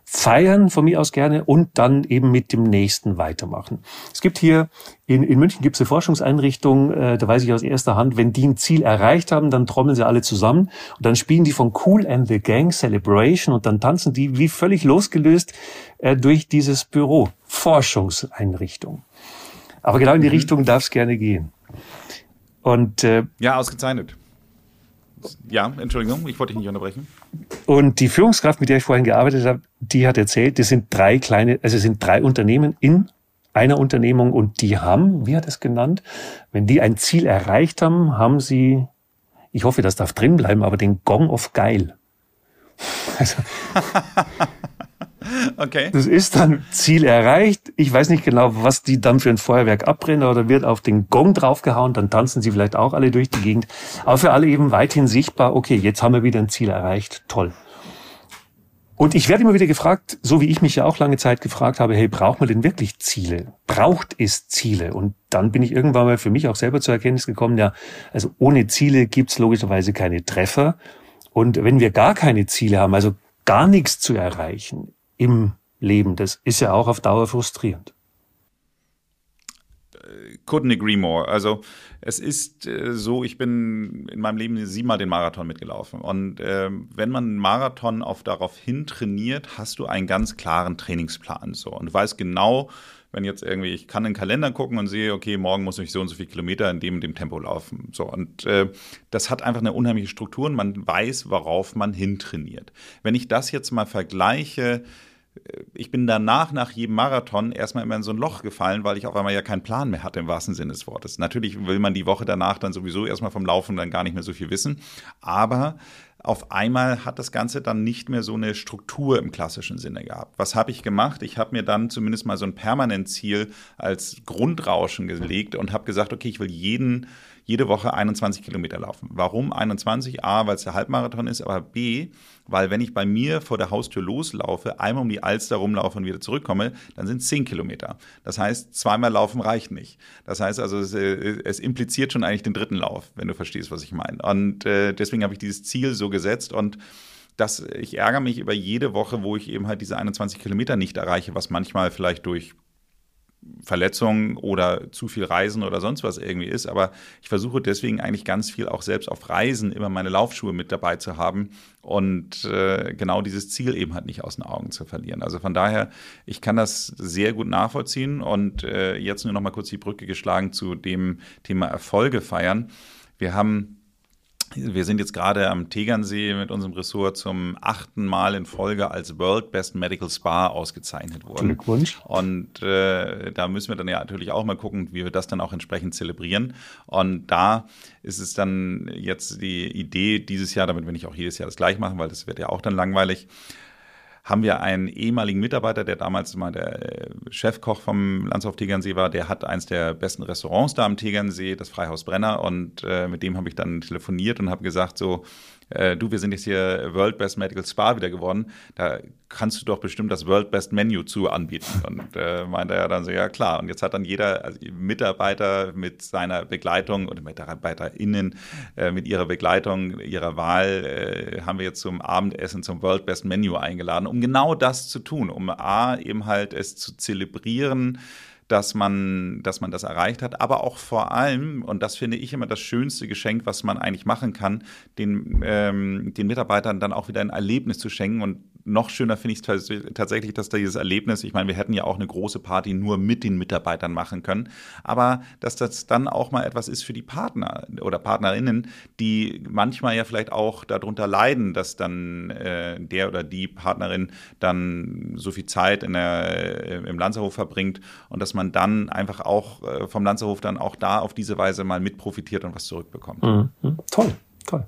feiern von mir aus gerne und dann eben mit dem nächsten weitermachen. Es gibt hier in, in München gibt es eine Forschungseinrichtung, äh, da weiß ich aus erster Hand, wenn die ein Ziel erreicht haben, dann trommeln sie alle zusammen und dann spielen die von Cool and the Gang Celebration und dann tanzen die wie völlig losgelöst äh, durch dieses Büro. Forschungseinrichtung. Aber genau in die mhm. Richtung darf es gerne gehen. Und äh, ja, ausgezeichnet. Ja, Entschuldigung, ich wollte dich nicht unterbrechen. Und die Führungskraft, mit der ich vorhin gearbeitet habe, die hat erzählt, das sind drei kleine, also es sind drei Unternehmen in einer Unternehmung und die haben, wie hat es genannt, wenn die ein Ziel erreicht haben, haben sie, ich hoffe, das darf drin bleiben, aber den Gong of Geil. Also, Okay. Das ist dann Ziel erreicht. Ich weiß nicht genau, was die dann für ein Feuerwerk abbrennen oder wird auf den Gong draufgehauen, dann tanzen sie vielleicht auch alle durch die Gegend. Aber für alle eben weithin sichtbar, okay, jetzt haben wir wieder ein Ziel erreicht. Toll. Und ich werde immer wieder gefragt, so wie ich mich ja auch lange Zeit gefragt habe, hey, braucht man denn wirklich Ziele? Braucht es Ziele? Und dann bin ich irgendwann mal für mich auch selber zur Erkenntnis gekommen, ja, also ohne Ziele gibt's logischerweise keine Treffer. Und wenn wir gar keine Ziele haben, also gar nichts zu erreichen, im Leben. Das ist ja auch auf Dauer frustrierend. Couldn't agree more. Also es ist äh, so, ich bin in meinem Leben siebenmal den Marathon mitgelaufen. Und äh, wenn man einen Marathon auf darauf hin trainiert, hast du einen ganz klaren Trainingsplan. So. Und du weißt genau, wenn jetzt irgendwie, ich kann in den Kalender gucken und sehe, okay, morgen muss ich so und so viele Kilometer in dem dem Tempo laufen. So, und äh, das hat einfach eine unheimliche Struktur und man weiß, worauf man hintrainiert. Wenn ich das jetzt mal vergleiche, ich bin danach, nach jedem Marathon, erstmal immer in so ein Loch gefallen, weil ich auf einmal ja keinen Plan mehr hatte im wahrsten Sinne des Wortes. Natürlich will man die Woche danach dann sowieso erstmal vom Laufen dann gar nicht mehr so viel wissen. Aber auf einmal hat das Ganze dann nicht mehr so eine Struktur im klassischen Sinne gehabt. Was habe ich gemacht? Ich habe mir dann zumindest mal so ein Permanent-Ziel als Grundrauschen gelegt und habe gesagt, okay, ich will jeden jede Woche 21 Kilometer laufen. Warum 21? A, weil es der Halbmarathon ist, aber B, weil wenn ich bei mir vor der Haustür loslaufe, einmal um die Alster rumlaufe und wieder zurückkomme, dann sind es 10 Kilometer. Das heißt, zweimal laufen reicht nicht. Das heißt also, es, äh, es impliziert schon eigentlich den dritten Lauf, wenn du verstehst, was ich meine. Und äh, deswegen habe ich dieses Ziel so gesetzt und dass ich ärgere mich über jede Woche, wo ich eben halt diese 21 Kilometer nicht erreiche, was manchmal vielleicht durch Verletzungen oder zu viel Reisen oder sonst was irgendwie ist. Aber ich versuche deswegen eigentlich ganz viel auch selbst auf Reisen immer meine Laufschuhe mit dabei zu haben und äh, genau dieses Ziel eben halt nicht aus den Augen zu verlieren. Also von daher, ich kann das sehr gut nachvollziehen und äh, jetzt nur noch mal kurz die Brücke geschlagen zu dem Thema Erfolge feiern. Wir haben wir sind jetzt gerade am Tegernsee mit unserem Ressort zum achten Mal in Folge als World Best Medical Spa ausgezeichnet worden. Glückwunsch. Und äh, da müssen wir dann ja natürlich auch mal gucken, wie wir das dann auch entsprechend zelebrieren. Und da ist es dann jetzt die Idee dieses Jahr, damit wir nicht auch jedes Jahr das gleich machen, weil das wird ja auch dann langweilig, haben wir einen ehemaligen Mitarbeiter, der damals mal der äh, Chefkoch vom Landshof Tegernsee war, der hat eins der besten Restaurants da am Tegernsee, das Freihaus Brenner. Und äh, mit dem habe ich dann telefoniert und habe gesagt, so, äh, du, wir sind jetzt hier World Best Medical Spa wieder geworden, da kannst du doch bestimmt das World Best Menu zu anbieten. Und äh, meinte er dann so, ja klar. Und jetzt hat dann jeder also Mitarbeiter mit seiner Begleitung oder MitarbeiterInnen äh, mit ihrer Begleitung, ihrer Wahl, äh, haben wir jetzt zum Abendessen zum World Best Menu eingeladen, um genau das zu tun, um A, eben halt es zu zelebrieren, dass man, dass man das erreicht hat, aber auch vor allem, und das finde ich immer das schönste Geschenk, was man eigentlich machen kann, den, ähm, den Mitarbeitern dann auch wieder ein Erlebnis zu schenken. Und noch schöner finde ich es tatsächlich, dass da dieses Erlebnis, ich meine, wir hätten ja auch eine große Party nur mit den Mitarbeitern machen können, aber dass das dann auch mal etwas ist für die Partner oder Partnerinnen, die manchmal ja vielleicht auch darunter leiden, dass dann äh, der oder die Partnerin dann so viel Zeit in der, äh, im Lanzerhof verbringt und dass man dann einfach auch äh, vom Lanzerhof dann auch da auf diese Weise mal mit profitiert und was zurückbekommt. Mhm. Toll, toll.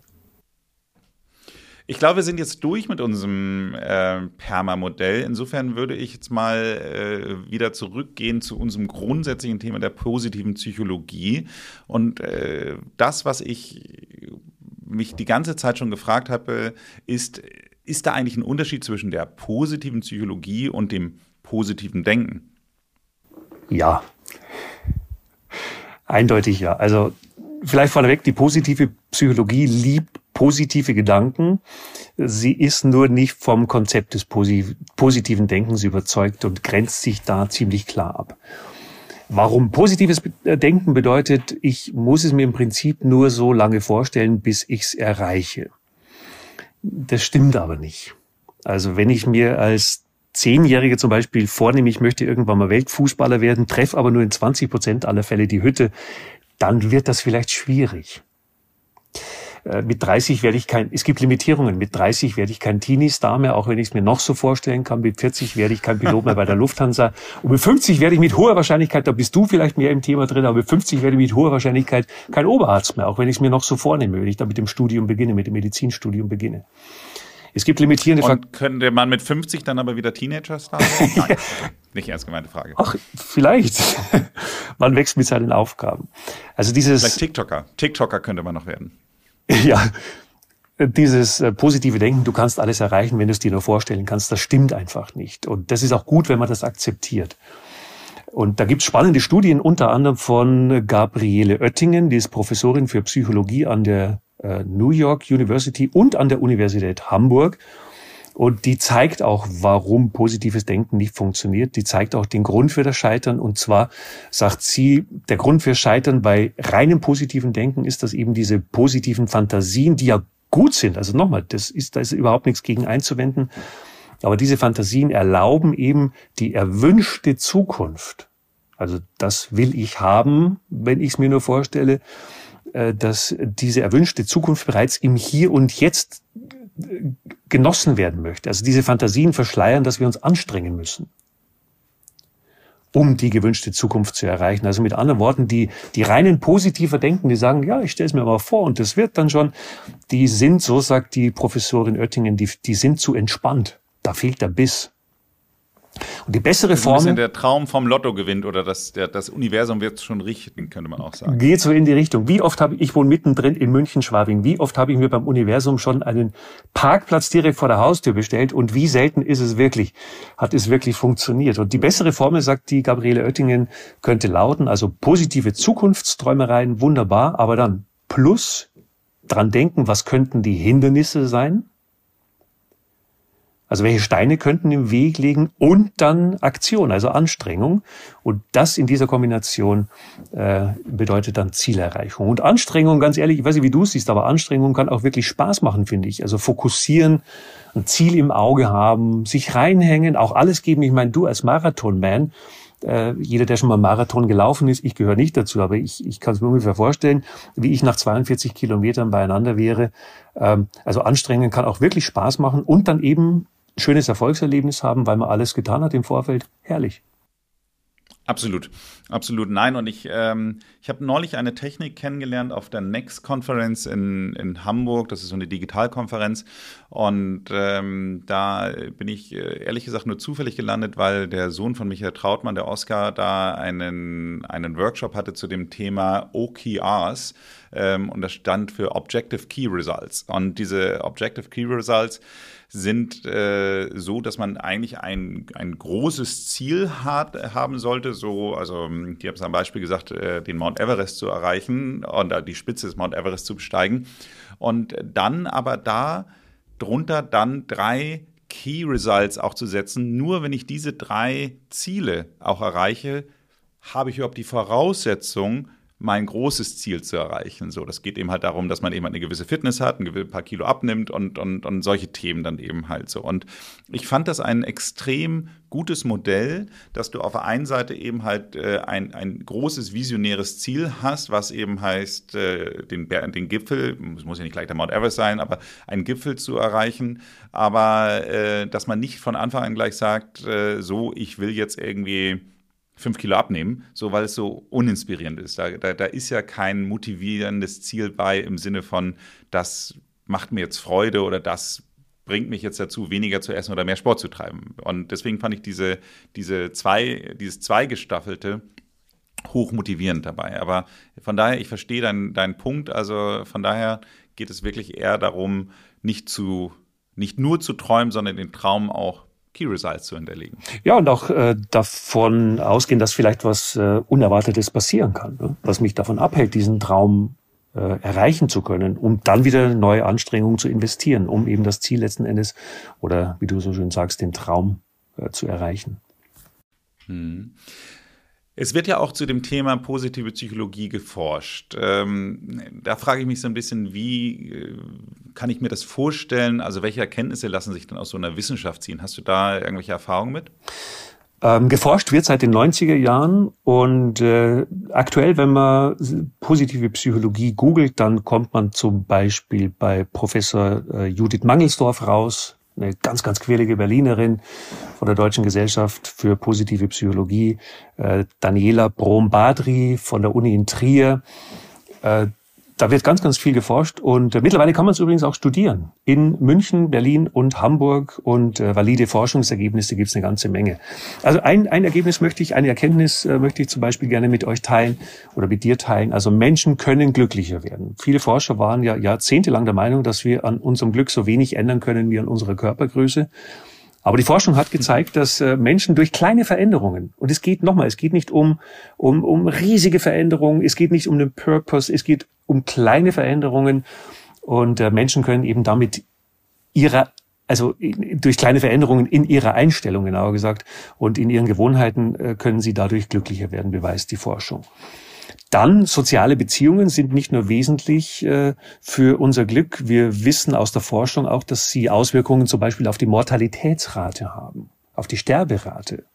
Ich glaube, wir sind jetzt durch mit unserem äh, Perma-Modell. Insofern würde ich jetzt mal äh, wieder zurückgehen zu unserem grundsätzlichen Thema der positiven Psychologie. Und äh, das, was ich mich die ganze Zeit schon gefragt habe, ist, ist da eigentlich ein Unterschied zwischen der positiven Psychologie und dem positiven Denken? Ja. Eindeutig ja. Also vielleicht vorneweg, die positive Psychologie liebt positive Gedanken. Sie ist nur nicht vom Konzept des positiven Denkens überzeugt und grenzt sich da ziemlich klar ab. Warum positives Denken bedeutet, ich muss es mir im Prinzip nur so lange vorstellen, bis ich es erreiche. Das stimmt aber nicht. Also wenn ich mir als Zehnjährige zum Beispiel vornehme, ich möchte irgendwann mal Weltfußballer werden, treffe aber nur in 20 Prozent aller Fälle die Hütte, dann wird das vielleicht schwierig. Äh, mit 30 werde ich kein, es gibt Limitierungen. Mit 30 werde ich kein Teenie-Star mehr, auch wenn ich es mir noch so vorstellen kann. Mit 40 werde ich kein Pilot mehr bei der Lufthansa. Und mit 50 werde ich mit hoher Wahrscheinlichkeit, da bist du vielleicht mehr im Thema drin, aber mit 50 werde ich mit hoher Wahrscheinlichkeit kein Oberarzt mehr, auch wenn ich es mir noch so vornehme, wenn ich da mit dem Studium beginne, mit dem Medizinstudium beginne. Es gibt limitierende Faktoren. Könnte man mit 50 dann aber wieder Teenager-Star Nein, nicht ernst gemeinte Frage. Ach, vielleicht. man wächst mit seinen Aufgaben. Also dieses. Vielleicht TikToker. TikToker könnte man noch werden. Ja, dieses äh, positive Denken, du kannst alles erreichen, wenn du es dir nur vorstellen kannst, das stimmt einfach nicht. Und das ist auch gut, wenn man das akzeptiert. Und da gibt es spannende Studien, unter anderem von Gabriele Oettingen, die ist Professorin für Psychologie an der äh, New York University und an der Universität Hamburg. Und die zeigt auch, warum positives Denken nicht funktioniert. Die zeigt auch den Grund für das Scheitern. Und zwar sagt sie, der Grund für Scheitern bei reinem positiven Denken ist, dass eben diese positiven Fantasien, die ja gut sind, also nochmal, das ist, da ist überhaupt nichts gegen einzuwenden, aber diese Fantasien erlauben eben die erwünschte Zukunft. Also das will ich haben, wenn ich es mir nur vorstelle, äh, dass diese erwünschte Zukunft bereits im Hier und Jetzt genossen werden möchte. Also diese Fantasien verschleiern, dass wir uns anstrengen müssen, um die gewünschte Zukunft zu erreichen. Also mit anderen Worten, die, die reinen positiver denken, die sagen, ja, ich stelle es mir mal vor und das wird dann schon, die sind, so sagt die Professorin Oettingen, die, die sind zu entspannt. Da fehlt der Biss. Und die bessere Form. Ein bisschen der Traum vom Lotto gewinnt oder das, der, das Universum wird schon richten, könnte man auch sagen. Geht so in die Richtung. Wie oft habe ich, ich wohne mittendrin in München, Schwabing, wie oft habe ich mir beim Universum schon einen Parkplatz direkt vor der Haustür bestellt und wie selten ist es wirklich, hat es wirklich funktioniert. Und die bessere Formel, sagt die Gabriele Oettingen, könnte lauten, also positive Zukunftsträumereien, wunderbar, aber dann plus dran denken, was könnten die Hindernisse sein? Also welche Steine könnten im Weg liegen und dann Aktion, also Anstrengung. Und das in dieser Kombination äh, bedeutet dann Zielerreichung. Und Anstrengung, ganz ehrlich, ich weiß nicht, wie du es siehst, aber Anstrengung kann auch wirklich Spaß machen, finde ich. Also fokussieren, ein Ziel im Auge haben, sich reinhängen, auch alles geben. Ich meine, du als Marathonman, äh, jeder, der schon mal Marathon gelaufen ist, ich gehöre nicht dazu, aber ich, ich kann es mir ungefähr vorstellen, wie ich nach 42 Kilometern beieinander wäre. Ähm, also Anstrengung kann auch wirklich Spaß machen und dann eben schönes Erfolgserlebnis haben, weil man alles getan hat im Vorfeld. Herrlich. Absolut, absolut. Nein, und ich, ähm, ich habe neulich eine Technik kennengelernt auf der Next Conference in, in Hamburg. Das ist so eine Digitalkonferenz. Und ähm, da bin ich äh, ehrlich gesagt nur zufällig gelandet, weil der Sohn von Michael Trautmann, der Oscar, da einen, einen Workshop hatte zu dem Thema OKRs. Ähm, und das stand für Objective Key Results. Und diese Objective Key Results sind äh, so, dass man eigentlich ein, ein großes Ziel hat, haben sollte. So, also die haben es am Beispiel gesagt, äh, den Mount Everest zu erreichen und äh, die Spitze des Mount Everest zu besteigen. Und dann aber da drunter dann drei Key Results auch zu setzen. Nur wenn ich diese drei Ziele auch erreiche, habe ich überhaupt die Voraussetzung, mein großes Ziel zu erreichen. So, das geht eben halt darum, dass man eben eine gewisse Fitness hat, ein paar Kilo abnimmt und, und, und solche Themen dann eben halt so. Und ich fand das ein extrem gutes Modell, dass du auf der einen Seite eben halt äh, ein, ein großes visionäres Ziel hast, was eben heißt, äh, den, den Gipfel, es muss ja nicht gleich der Mount Everest sein, aber einen Gipfel zu erreichen, aber äh, dass man nicht von Anfang an gleich sagt, äh, so, ich will jetzt irgendwie fünf Kilo abnehmen, so weil es so uninspirierend ist. Da, da, da ist ja kein motivierendes Ziel bei im Sinne von, das macht mir jetzt Freude oder das bringt mich jetzt dazu, weniger zu essen oder mehr Sport zu treiben. Und deswegen fand ich diese, diese zwei, dieses Zweigestaffelte hoch motivierend dabei. Aber von daher, ich verstehe deinen dein Punkt. Also von daher geht es wirklich eher darum, nicht zu, nicht nur zu träumen, sondern den Traum auch Key Results zu hinterlegen. Ja, und auch äh, davon ausgehen, dass vielleicht was äh, Unerwartetes passieren kann, ne? was mich davon abhält, diesen Traum äh, erreichen zu können, um dann wieder neue Anstrengungen zu investieren, um eben das Ziel letzten Endes oder wie du so schön sagst, den Traum äh, zu erreichen. Hm. Es wird ja auch zu dem Thema positive Psychologie geforscht. Ähm, da frage ich mich so ein bisschen, wie äh, kann ich mir das vorstellen? Also welche Erkenntnisse lassen sich denn aus so einer Wissenschaft ziehen? Hast du da irgendwelche Erfahrungen mit? Ähm, geforscht wird seit den 90er Jahren und äh, aktuell, wenn man positive Psychologie googelt, dann kommt man zum Beispiel bei Professor äh, Judith Mangelsdorf raus, eine ganz, ganz quirlige Berlinerin von der Deutschen Gesellschaft für positive Psychologie, äh, Daniela Brom-Badri von der Uni in Trier. Äh, da wird ganz, ganz viel geforscht und äh, mittlerweile kann man es übrigens auch studieren. In München, Berlin und Hamburg und äh, valide Forschungsergebnisse gibt es eine ganze Menge. Also ein, ein Ergebnis möchte ich, eine Erkenntnis äh, möchte ich zum Beispiel gerne mit euch teilen oder mit dir teilen. Also Menschen können glücklicher werden. Viele Forscher waren ja jahrzehntelang der Meinung, dass wir an unserem Glück so wenig ändern können wie an unserer Körpergröße. Aber die Forschung hat gezeigt, dass äh, Menschen durch kleine Veränderungen, und es geht nochmal, es geht nicht um, um, um riesige Veränderungen, es geht nicht um den Purpose, es geht um kleine Veränderungen und äh, Menschen können eben damit ihrer also durch kleine Veränderungen in ihrer Einstellung, genauer gesagt, und in ihren Gewohnheiten äh, können sie dadurch glücklicher werden, beweist die Forschung. Dann soziale Beziehungen sind nicht nur wesentlich äh, für unser Glück. Wir wissen aus der Forschung auch, dass sie Auswirkungen zum Beispiel auf die Mortalitätsrate haben, auf die Sterberate.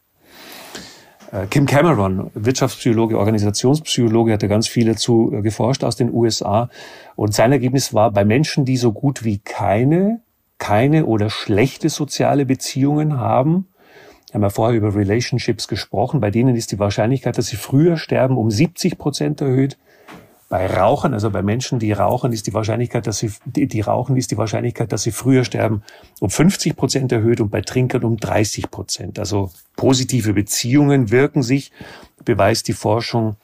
Äh, Kim Cameron, Wirtschaftspsychologe, Organisationspsychologe, hatte ganz viel dazu äh, geforscht aus den USA. Und sein Ergebnis war, bei Menschen, die so gut wie keine, keine oder schlechte soziale Beziehungen haben, wir haben ja vorher über Relationships gesprochen. Bei denen ist die Wahrscheinlichkeit, dass sie früher sterben, um 70 Prozent erhöht. Bei Rauchern, also bei Menschen, die rauchen, ist die Wahrscheinlichkeit, dass sie, die, die rauchen, ist die Wahrscheinlichkeit, dass sie früher sterben, um 50 Prozent erhöht und bei Trinkern um 30 Prozent. Also positive Beziehungen wirken sich, beweist die Forschung,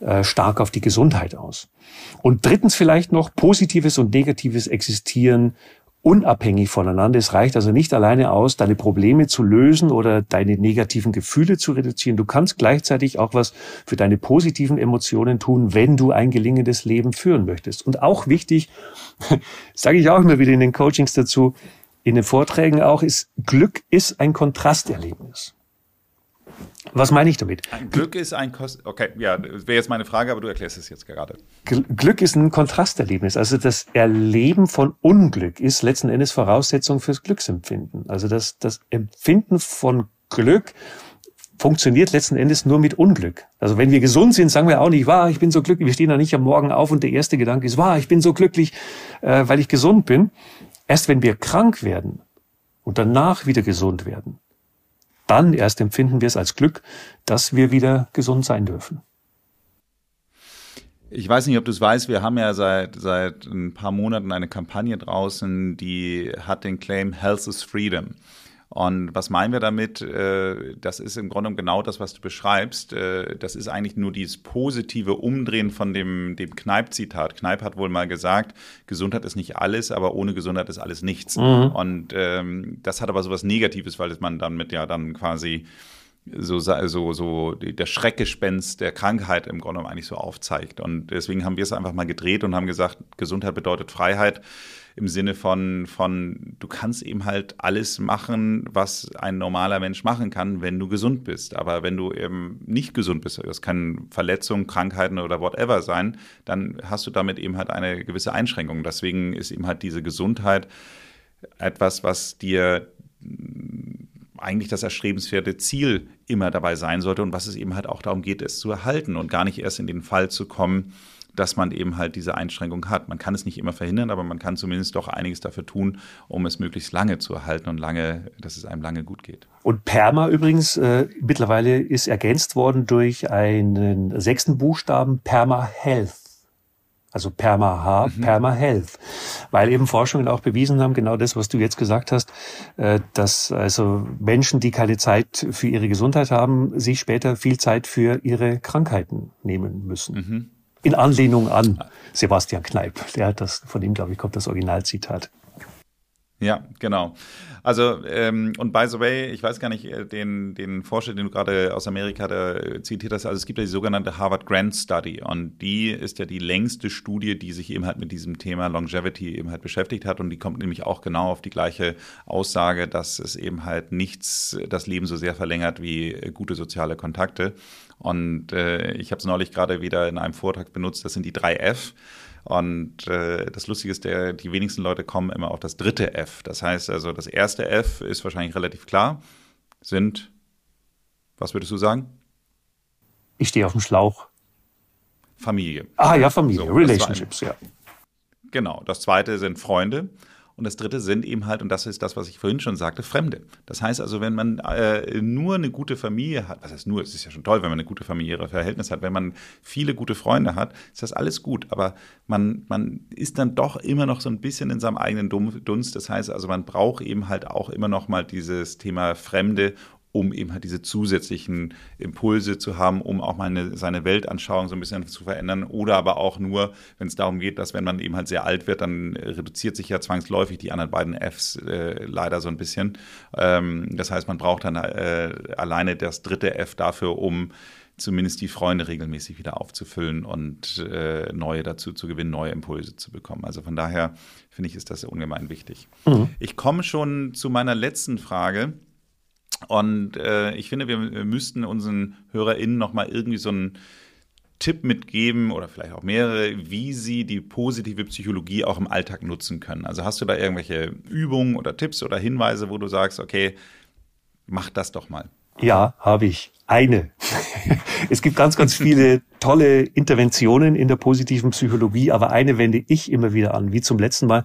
äh, stark auf die Gesundheit aus. Und drittens vielleicht noch, positives und negatives existieren unabhängig voneinander. Es reicht also nicht alleine aus, deine Probleme zu lösen oder deine negativen Gefühle zu reduzieren. Du kannst gleichzeitig auch was für deine positiven Emotionen tun, wenn du ein gelingendes Leben führen möchtest. Und auch wichtig, sage ich auch immer wieder in den Coachings dazu, in den Vorträgen auch, ist Glück ist ein Kontrasterlebnis. Was meine ich damit? Glück ist ein Kost. Okay, ja, wäre jetzt meine Frage, aber du erklärst es jetzt gerade. Glück ist ein Kontrasterlebnis. Also das Erleben von Unglück ist letzten Endes Voraussetzung fürs Glücksempfinden. Also das, das Empfinden von Glück funktioniert letzten Endes nur mit Unglück. Also wenn wir gesund sind, sagen wir auch nicht, wahr, ich bin so glücklich. Wir stehen da nicht am Morgen auf und der erste Gedanke ist, wahr, ich bin so glücklich, äh, weil ich gesund bin. Erst wenn wir krank werden und danach wieder gesund werden, dann erst empfinden wir es als Glück, dass wir wieder gesund sein dürfen. Ich weiß nicht, ob du es weißt, wir haben ja seit, seit ein paar Monaten eine Kampagne draußen, die hat den Claim Health is Freedom. Und was meinen wir damit? Äh, das ist im Grunde genau das, was du beschreibst. Äh, das ist eigentlich nur dieses positive Umdrehen von dem, dem Kneip-Zitat. Kneip hat wohl mal gesagt, Gesundheit ist nicht alles, aber ohne Gesundheit ist alles nichts. Mhm. Und ähm, das hat aber so was Negatives, weil man damit ja dann quasi so, so, so der Schreckgespenst der Krankheit im Grunde genommen eigentlich so aufzeigt. Und deswegen haben wir es einfach mal gedreht und haben gesagt, Gesundheit bedeutet Freiheit im Sinne von, von, du kannst eben halt alles machen, was ein normaler Mensch machen kann, wenn du gesund bist. Aber wenn du eben nicht gesund bist, das kann Verletzungen, Krankheiten oder whatever sein, dann hast du damit eben halt eine gewisse Einschränkung. Deswegen ist eben halt diese Gesundheit etwas, was dir eigentlich das erstrebenswerte Ziel immer dabei sein sollte und was es eben halt auch darum geht, es zu erhalten und gar nicht erst in den Fall zu kommen, dass man eben halt diese Einschränkung hat. Man kann es nicht immer verhindern, aber man kann zumindest doch einiges dafür tun, um es möglichst lange zu erhalten und lange, dass es einem lange gut geht. Und PERMA übrigens äh, mittlerweile ist ergänzt worden durch einen sechsten Buchstaben PERMA Health. Also Perma H, mhm. Perma Health. Weil eben Forschungen auch bewiesen haben, genau das, was du jetzt gesagt hast, äh, dass also Menschen, die keine Zeit für ihre Gesundheit haben, sich später viel Zeit für ihre Krankheiten nehmen müssen. Mhm. In Anlehnung an Sebastian Kneip. Der hat das, von ihm, glaube ich, kommt das Originalzitat. Ja, genau. Also, ähm, und by the way, ich weiß gar nicht, äh, den, den Forscher, den du gerade aus Amerika da äh, zitiert hast, also es gibt ja die sogenannte Harvard Grant Study und die ist ja die längste Studie, die sich eben halt mit diesem Thema Longevity eben halt beschäftigt hat und die kommt nämlich auch genau auf die gleiche Aussage, dass es eben halt nichts das Leben so sehr verlängert wie äh, gute soziale Kontakte. Und äh, ich habe es neulich gerade wieder in einem Vortrag benutzt, das sind die drei F. Und äh, das Lustige ist, der, die wenigsten Leute kommen immer auf das dritte F. Das heißt also, das erste F ist wahrscheinlich relativ klar, sind, was würdest du sagen? Ich stehe auf dem Schlauch. Familie. Ah ja, Familie, so, Relationships, ja. Genau, das zweite sind Freunde. Und das dritte sind eben halt, und das ist das, was ich vorhin schon sagte, Fremde. Das heißt also, wenn man äh, nur eine gute Familie hat, was heißt nur, es ist ja schon toll, wenn man eine gute familiäre Verhältnis hat, wenn man viele gute Freunde hat, ist das alles gut. Aber man, man ist dann doch immer noch so ein bisschen in seinem eigenen Dunst. Das heißt also, man braucht eben halt auch immer noch mal dieses Thema Fremde, um eben halt diese zusätzlichen Impulse zu haben, um auch mal eine, seine Weltanschauung so ein bisschen zu verändern. Oder aber auch nur, wenn es darum geht, dass wenn man eben halt sehr alt wird, dann reduziert sich ja zwangsläufig die anderen beiden Fs äh, leider so ein bisschen. Ähm, das heißt, man braucht dann äh, alleine das dritte F dafür, um zumindest die Freunde regelmäßig wieder aufzufüllen und äh, neue dazu zu gewinnen, neue Impulse zu bekommen. Also von daher finde ich, ist das ungemein wichtig. Mhm. Ich komme schon zu meiner letzten Frage. Und äh, ich finde, wir müssten unseren HörerInnen nochmal irgendwie so einen Tipp mitgeben oder vielleicht auch mehrere, wie sie die positive Psychologie auch im Alltag nutzen können. Also hast du da irgendwelche Übungen oder Tipps oder Hinweise, wo du sagst, okay, mach das doch mal. Ja, habe ich. Eine. es gibt ganz, ganz viele tolle Interventionen in der positiven Psychologie, aber eine wende ich immer wieder an, wie zum letzten Mal.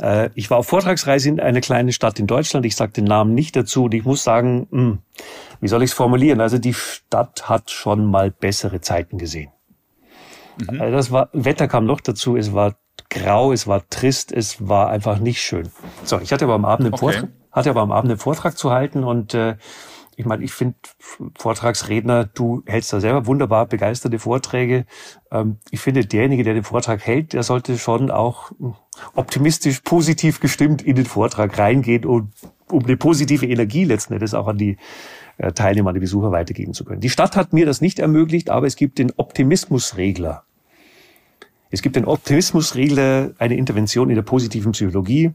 Äh, ich war auf Vortragsreise in einer kleinen Stadt in Deutschland. Ich sage den Namen nicht dazu. Und ich muss sagen, mh, hm, wie soll ich es formulieren? Also die Stadt hat schon mal bessere Zeiten gesehen. Mhm. Also das war, Wetter kam noch dazu. Es war grau, es war trist, es war einfach nicht schön. So, ich hatte aber am Abend einen okay. Vortrag, hatte aber am Abend einen Vortrag zu halten und äh, ich meine, ich finde Vortragsredner, du hältst da selber wunderbar begeisterte Vorträge. Ähm, ich finde, derjenige, der den Vortrag hält, der sollte schon auch optimistisch, positiv gestimmt in den Vortrag reingehen und um eine positive Energie letzten Endes auch an die äh, Teilnehmer, an die Besucher weitergeben zu können. Die Stadt hat mir das nicht ermöglicht, aber es gibt den Optimismusregler. Es gibt den Optimismusregler, eine Intervention in der positiven Psychologie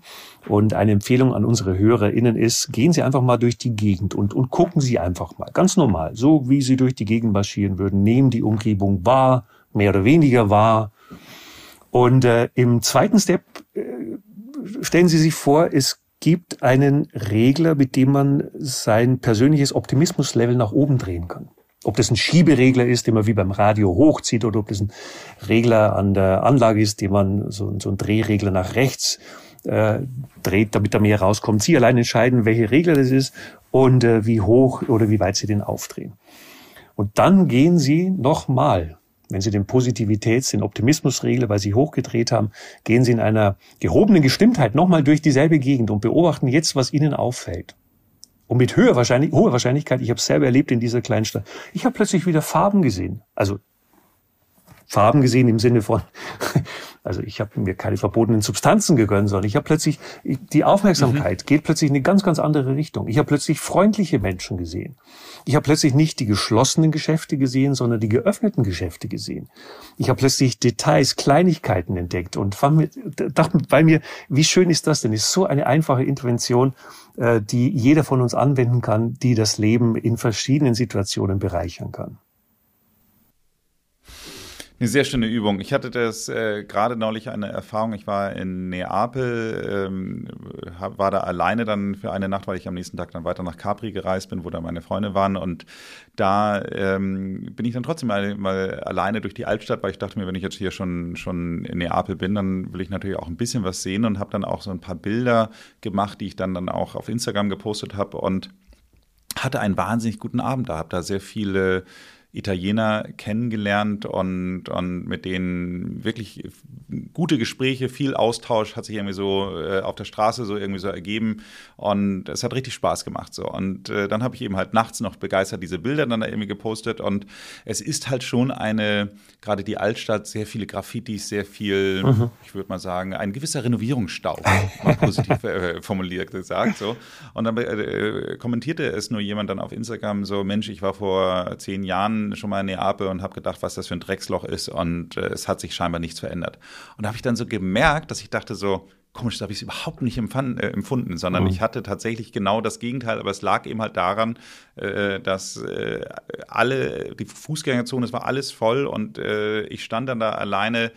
und eine Empfehlung an unsere HörerInnen ist, gehen Sie einfach mal durch die Gegend und, und gucken Sie einfach mal, ganz normal, so wie Sie durch die Gegend marschieren würden, nehmen die Umgebung wahr, mehr oder weniger wahr. Und äh, im zweiten Step äh, stellen Sie sich vor, es gibt einen Regler, mit dem man sein persönliches Optimismuslevel nach oben drehen kann. Ob das ein Schieberegler ist, den man wie beim Radio hochzieht, oder ob das ein Regler an der Anlage ist, den man so, so ein Drehregler nach rechts äh, dreht, damit da mehr rauskommt. Sie allein entscheiden, welche Regler das ist und äh, wie hoch oder wie weit Sie den aufdrehen. Und dann gehen Sie nochmal, wenn Sie den Positivitäts-, den Optimismusregler, weil Sie hochgedreht haben, gehen Sie in einer gehobenen Gestimmtheit nochmal durch dieselbe Gegend und beobachten jetzt, was Ihnen auffällt. Und mit höher wahrscheinlich, hoher Wahrscheinlichkeit, ich habe es selber erlebt in dieser kleinen Stadt, ich habe plötzlich wieder Farben gesehen. Also Farben gesehen im Sinne von Also ich habe mir keine verbotenen Substanzen gegönnt, sondern ich habe plötzlich, die Aufmerksamkeit mhm. geht plötzlich in eine ganz, ganz andere Richtung. Ich habe plötzlich freundliche Menschen gesehen. Ich habe plötzlich nicht die geschlossenen Geschäfte gesehen, sondern die geöffneten Geschäfte gesehen. Ich habe plötzlich Details, Kleinigkeiten entdeckt und dachte bei mir, wie schön ist das denn? Ist so eine einfache Intervention, äh, die jeder von uns anwenden kann, die das Leben in verschiedenen Situationen bereichern kann. Eine sehr schöne Übung. Ich hatte das äh, gerade neulich eine Erfahrung. Ich war in Neapel, ähm, hab, war da alleine dann für eine Nacht, weil ich am nächsten Tag dann weiter nach Capri gereist bin, wo da meine Freunde waren. Und da ähm, bin ich dann trotzdem mal, mal, alleine durch die Altstadt, weil ich dachte mir, wenn ich jetzt hier schon, schon in Neapel bin, dann will ich natürlich auch ein bisschen was sehen und habe dann auch so ein paar Bilder gemacht, die ich dann, dann auch auf Instagram gepostet habe und hatte einen wahnsinnig guten Abend da, habe da sehr viele Italiener kennengelernt und, und mit denen wirklich gute Gespräche, viel Austausch hat sich irgendwie so äh, auf der Straße so irgendwie so ergeben und es hat richtig Spaß gemacht so und äh, dann habe ich eben halt nachts noch begeistert diese Bilder dann da irgendwie gepostet und es ist halt schon eine gerade die Altstadt sehr viele Graffitis, sehr viel, mhm. ich würde mal sagen, ein gewisser Renovierungsstau, mal positiv äh, formuliert gesagt so und dann äh, kommentierte es nur jemand dann auf Instagram so Mensch, ich war vor zehn Jahren schon mal in Neapel und habe gedacht, was das für ein Drecksloch ist und äh, es hat sich scheinbar nichts verändert. Und da habe ich dann so gemerkt, dass ich dachte so, komisch, da habe ich überhaupt nicht empfand, äh, empfunden, sondern mhm. ich hatte tatsächlich genau das Gegenteil, aber es lag eben halt daran, äh, dass äh, alle, die Fußgängerzone, es war alles voll und äh, ich stand dann da alleine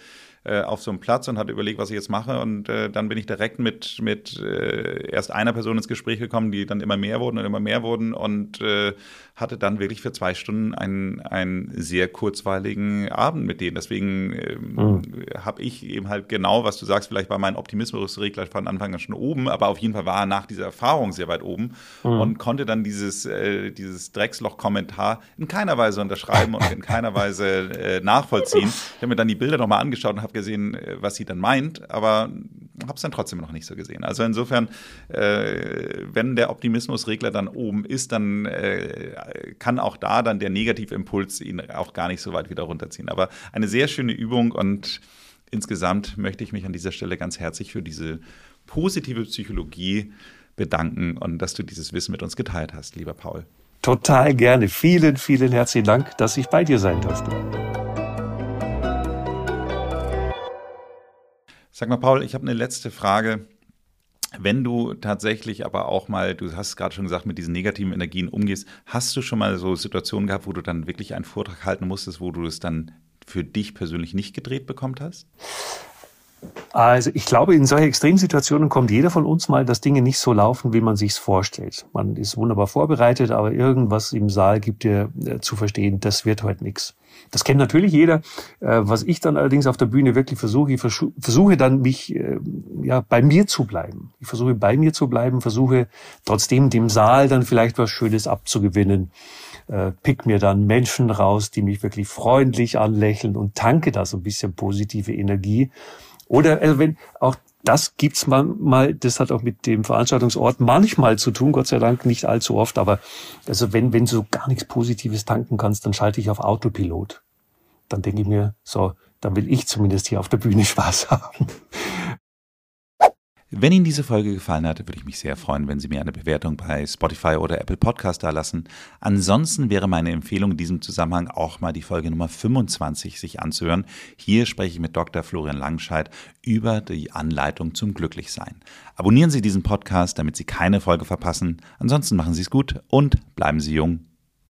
äh, auf so einem Platz und hatte überlegt, was ich jetzt mache. Und äh, dann bin ich direkt mit, mit äh, erst einer Person ins Gespräch gekommen, die dann immer mehr wurden und immer mehr wurden und äh, hatte dann wirklich für zwei Stunden einen, einen sehr kurzweiligen Abend mit denen. Deswegen ähm, mhm. habe ich eben halt genau, was du sagst, vielleicht war mein Optimismusregler von Anfang an schon oben, aber auf jeden Fall war er nach dieser Erfahrung sehr weit oben mhm. und konnte dann dieses, äh, dieses Drecksloch-Kommentar in keiner Weise unterschreiben und in keiner Weise äh, nachvollziehen. Ich habe mir dann die Bilder nochmal angeschaut und habe gesehen, äh, was sie dann meint, aber habe es dann trotzdem noch nicht so gesehen. Also insofern, äh, wenn der Optimismusregler dann oben ist, dann äh, kann auch da dann der Negativimpuls ihn auch gar nicht so weit wieder runterziehen. Aber eine sehr schöne Übung und insgesamt möchte ich mich an dieser Stelle ganz herzlich für diese positive Psychologie bedanken und dass du dieses Wissen mit uns geteilt hast, lieber Paul. Total gerne. Vielen, vielen herzlichen Dank, dass ich bei dir sein durfte. Sag mal, Paul, ich habe eine letzte Frage. Wenn du tatsächlich aber auch mal, du hast gerade schon gesagt, mit diesen negativen Energien umgehst, hast du schon mal so Situationen gehabt, wo du dann wirklich einen Vortrag halten musstest, wo du es dann für dich persönlich nicht gedreht bekommen hast? Also ich glaube, in solchen Extremsituationen kommt jeder von uns mal, dass Dinge nicht so laufen, wie man sich's vorstellt. Man ist wunderbar vorbereitet, aber irgendwas im Saal gibt dir äh, zu verstehen, das wird heute nichts. Das kennt natürlich jeder. Äh, was ich dann allerdings auf der Bühne wirklich versuche, ich versuche dann mich äh, ja bei mir zu bleiben. Ich versuche bei mir zu bleiben, versuche trotzdem dem Saal dann vielleicht was Schönes abzugewinnen. Pick mir dann Menschen raus, die mich wirklich freundlich anlächeln und tanke da so ein bisschen positive Energie. Oder also wenn auch das gibt's manchmal, das hat auch mit dem Veranstaltungsort manchmal zu tun, Gott sei Dank nicht allzu oft, aber also wenn, wenn du gar nichts Positives tanken kannst, dann schalte ich auf Autopilot. Dann denke ich mir, so, dann will ich zumindest hier auf der Bühne Spaß haben. Wenn Ihnen diese Folge gefallen hat, würde ich mich sehr freuen, wenn Sie mir eine Bewertung bei Spotify oder Apple Podcast da lassen. Ansonsten wäre meine Empfehlung in diesem Zusammenhang auch mal die Folge Nummer 25 sich anzuhören. Hier spreche ich mit Dr. Florian Langscheid über die Anleitung zum Glücklichsein. Abonnieren Sie diesen Podcast, damit Sie keine Folge verpassen. Ansonsten machen Sie es gut und bleiben Sie jung.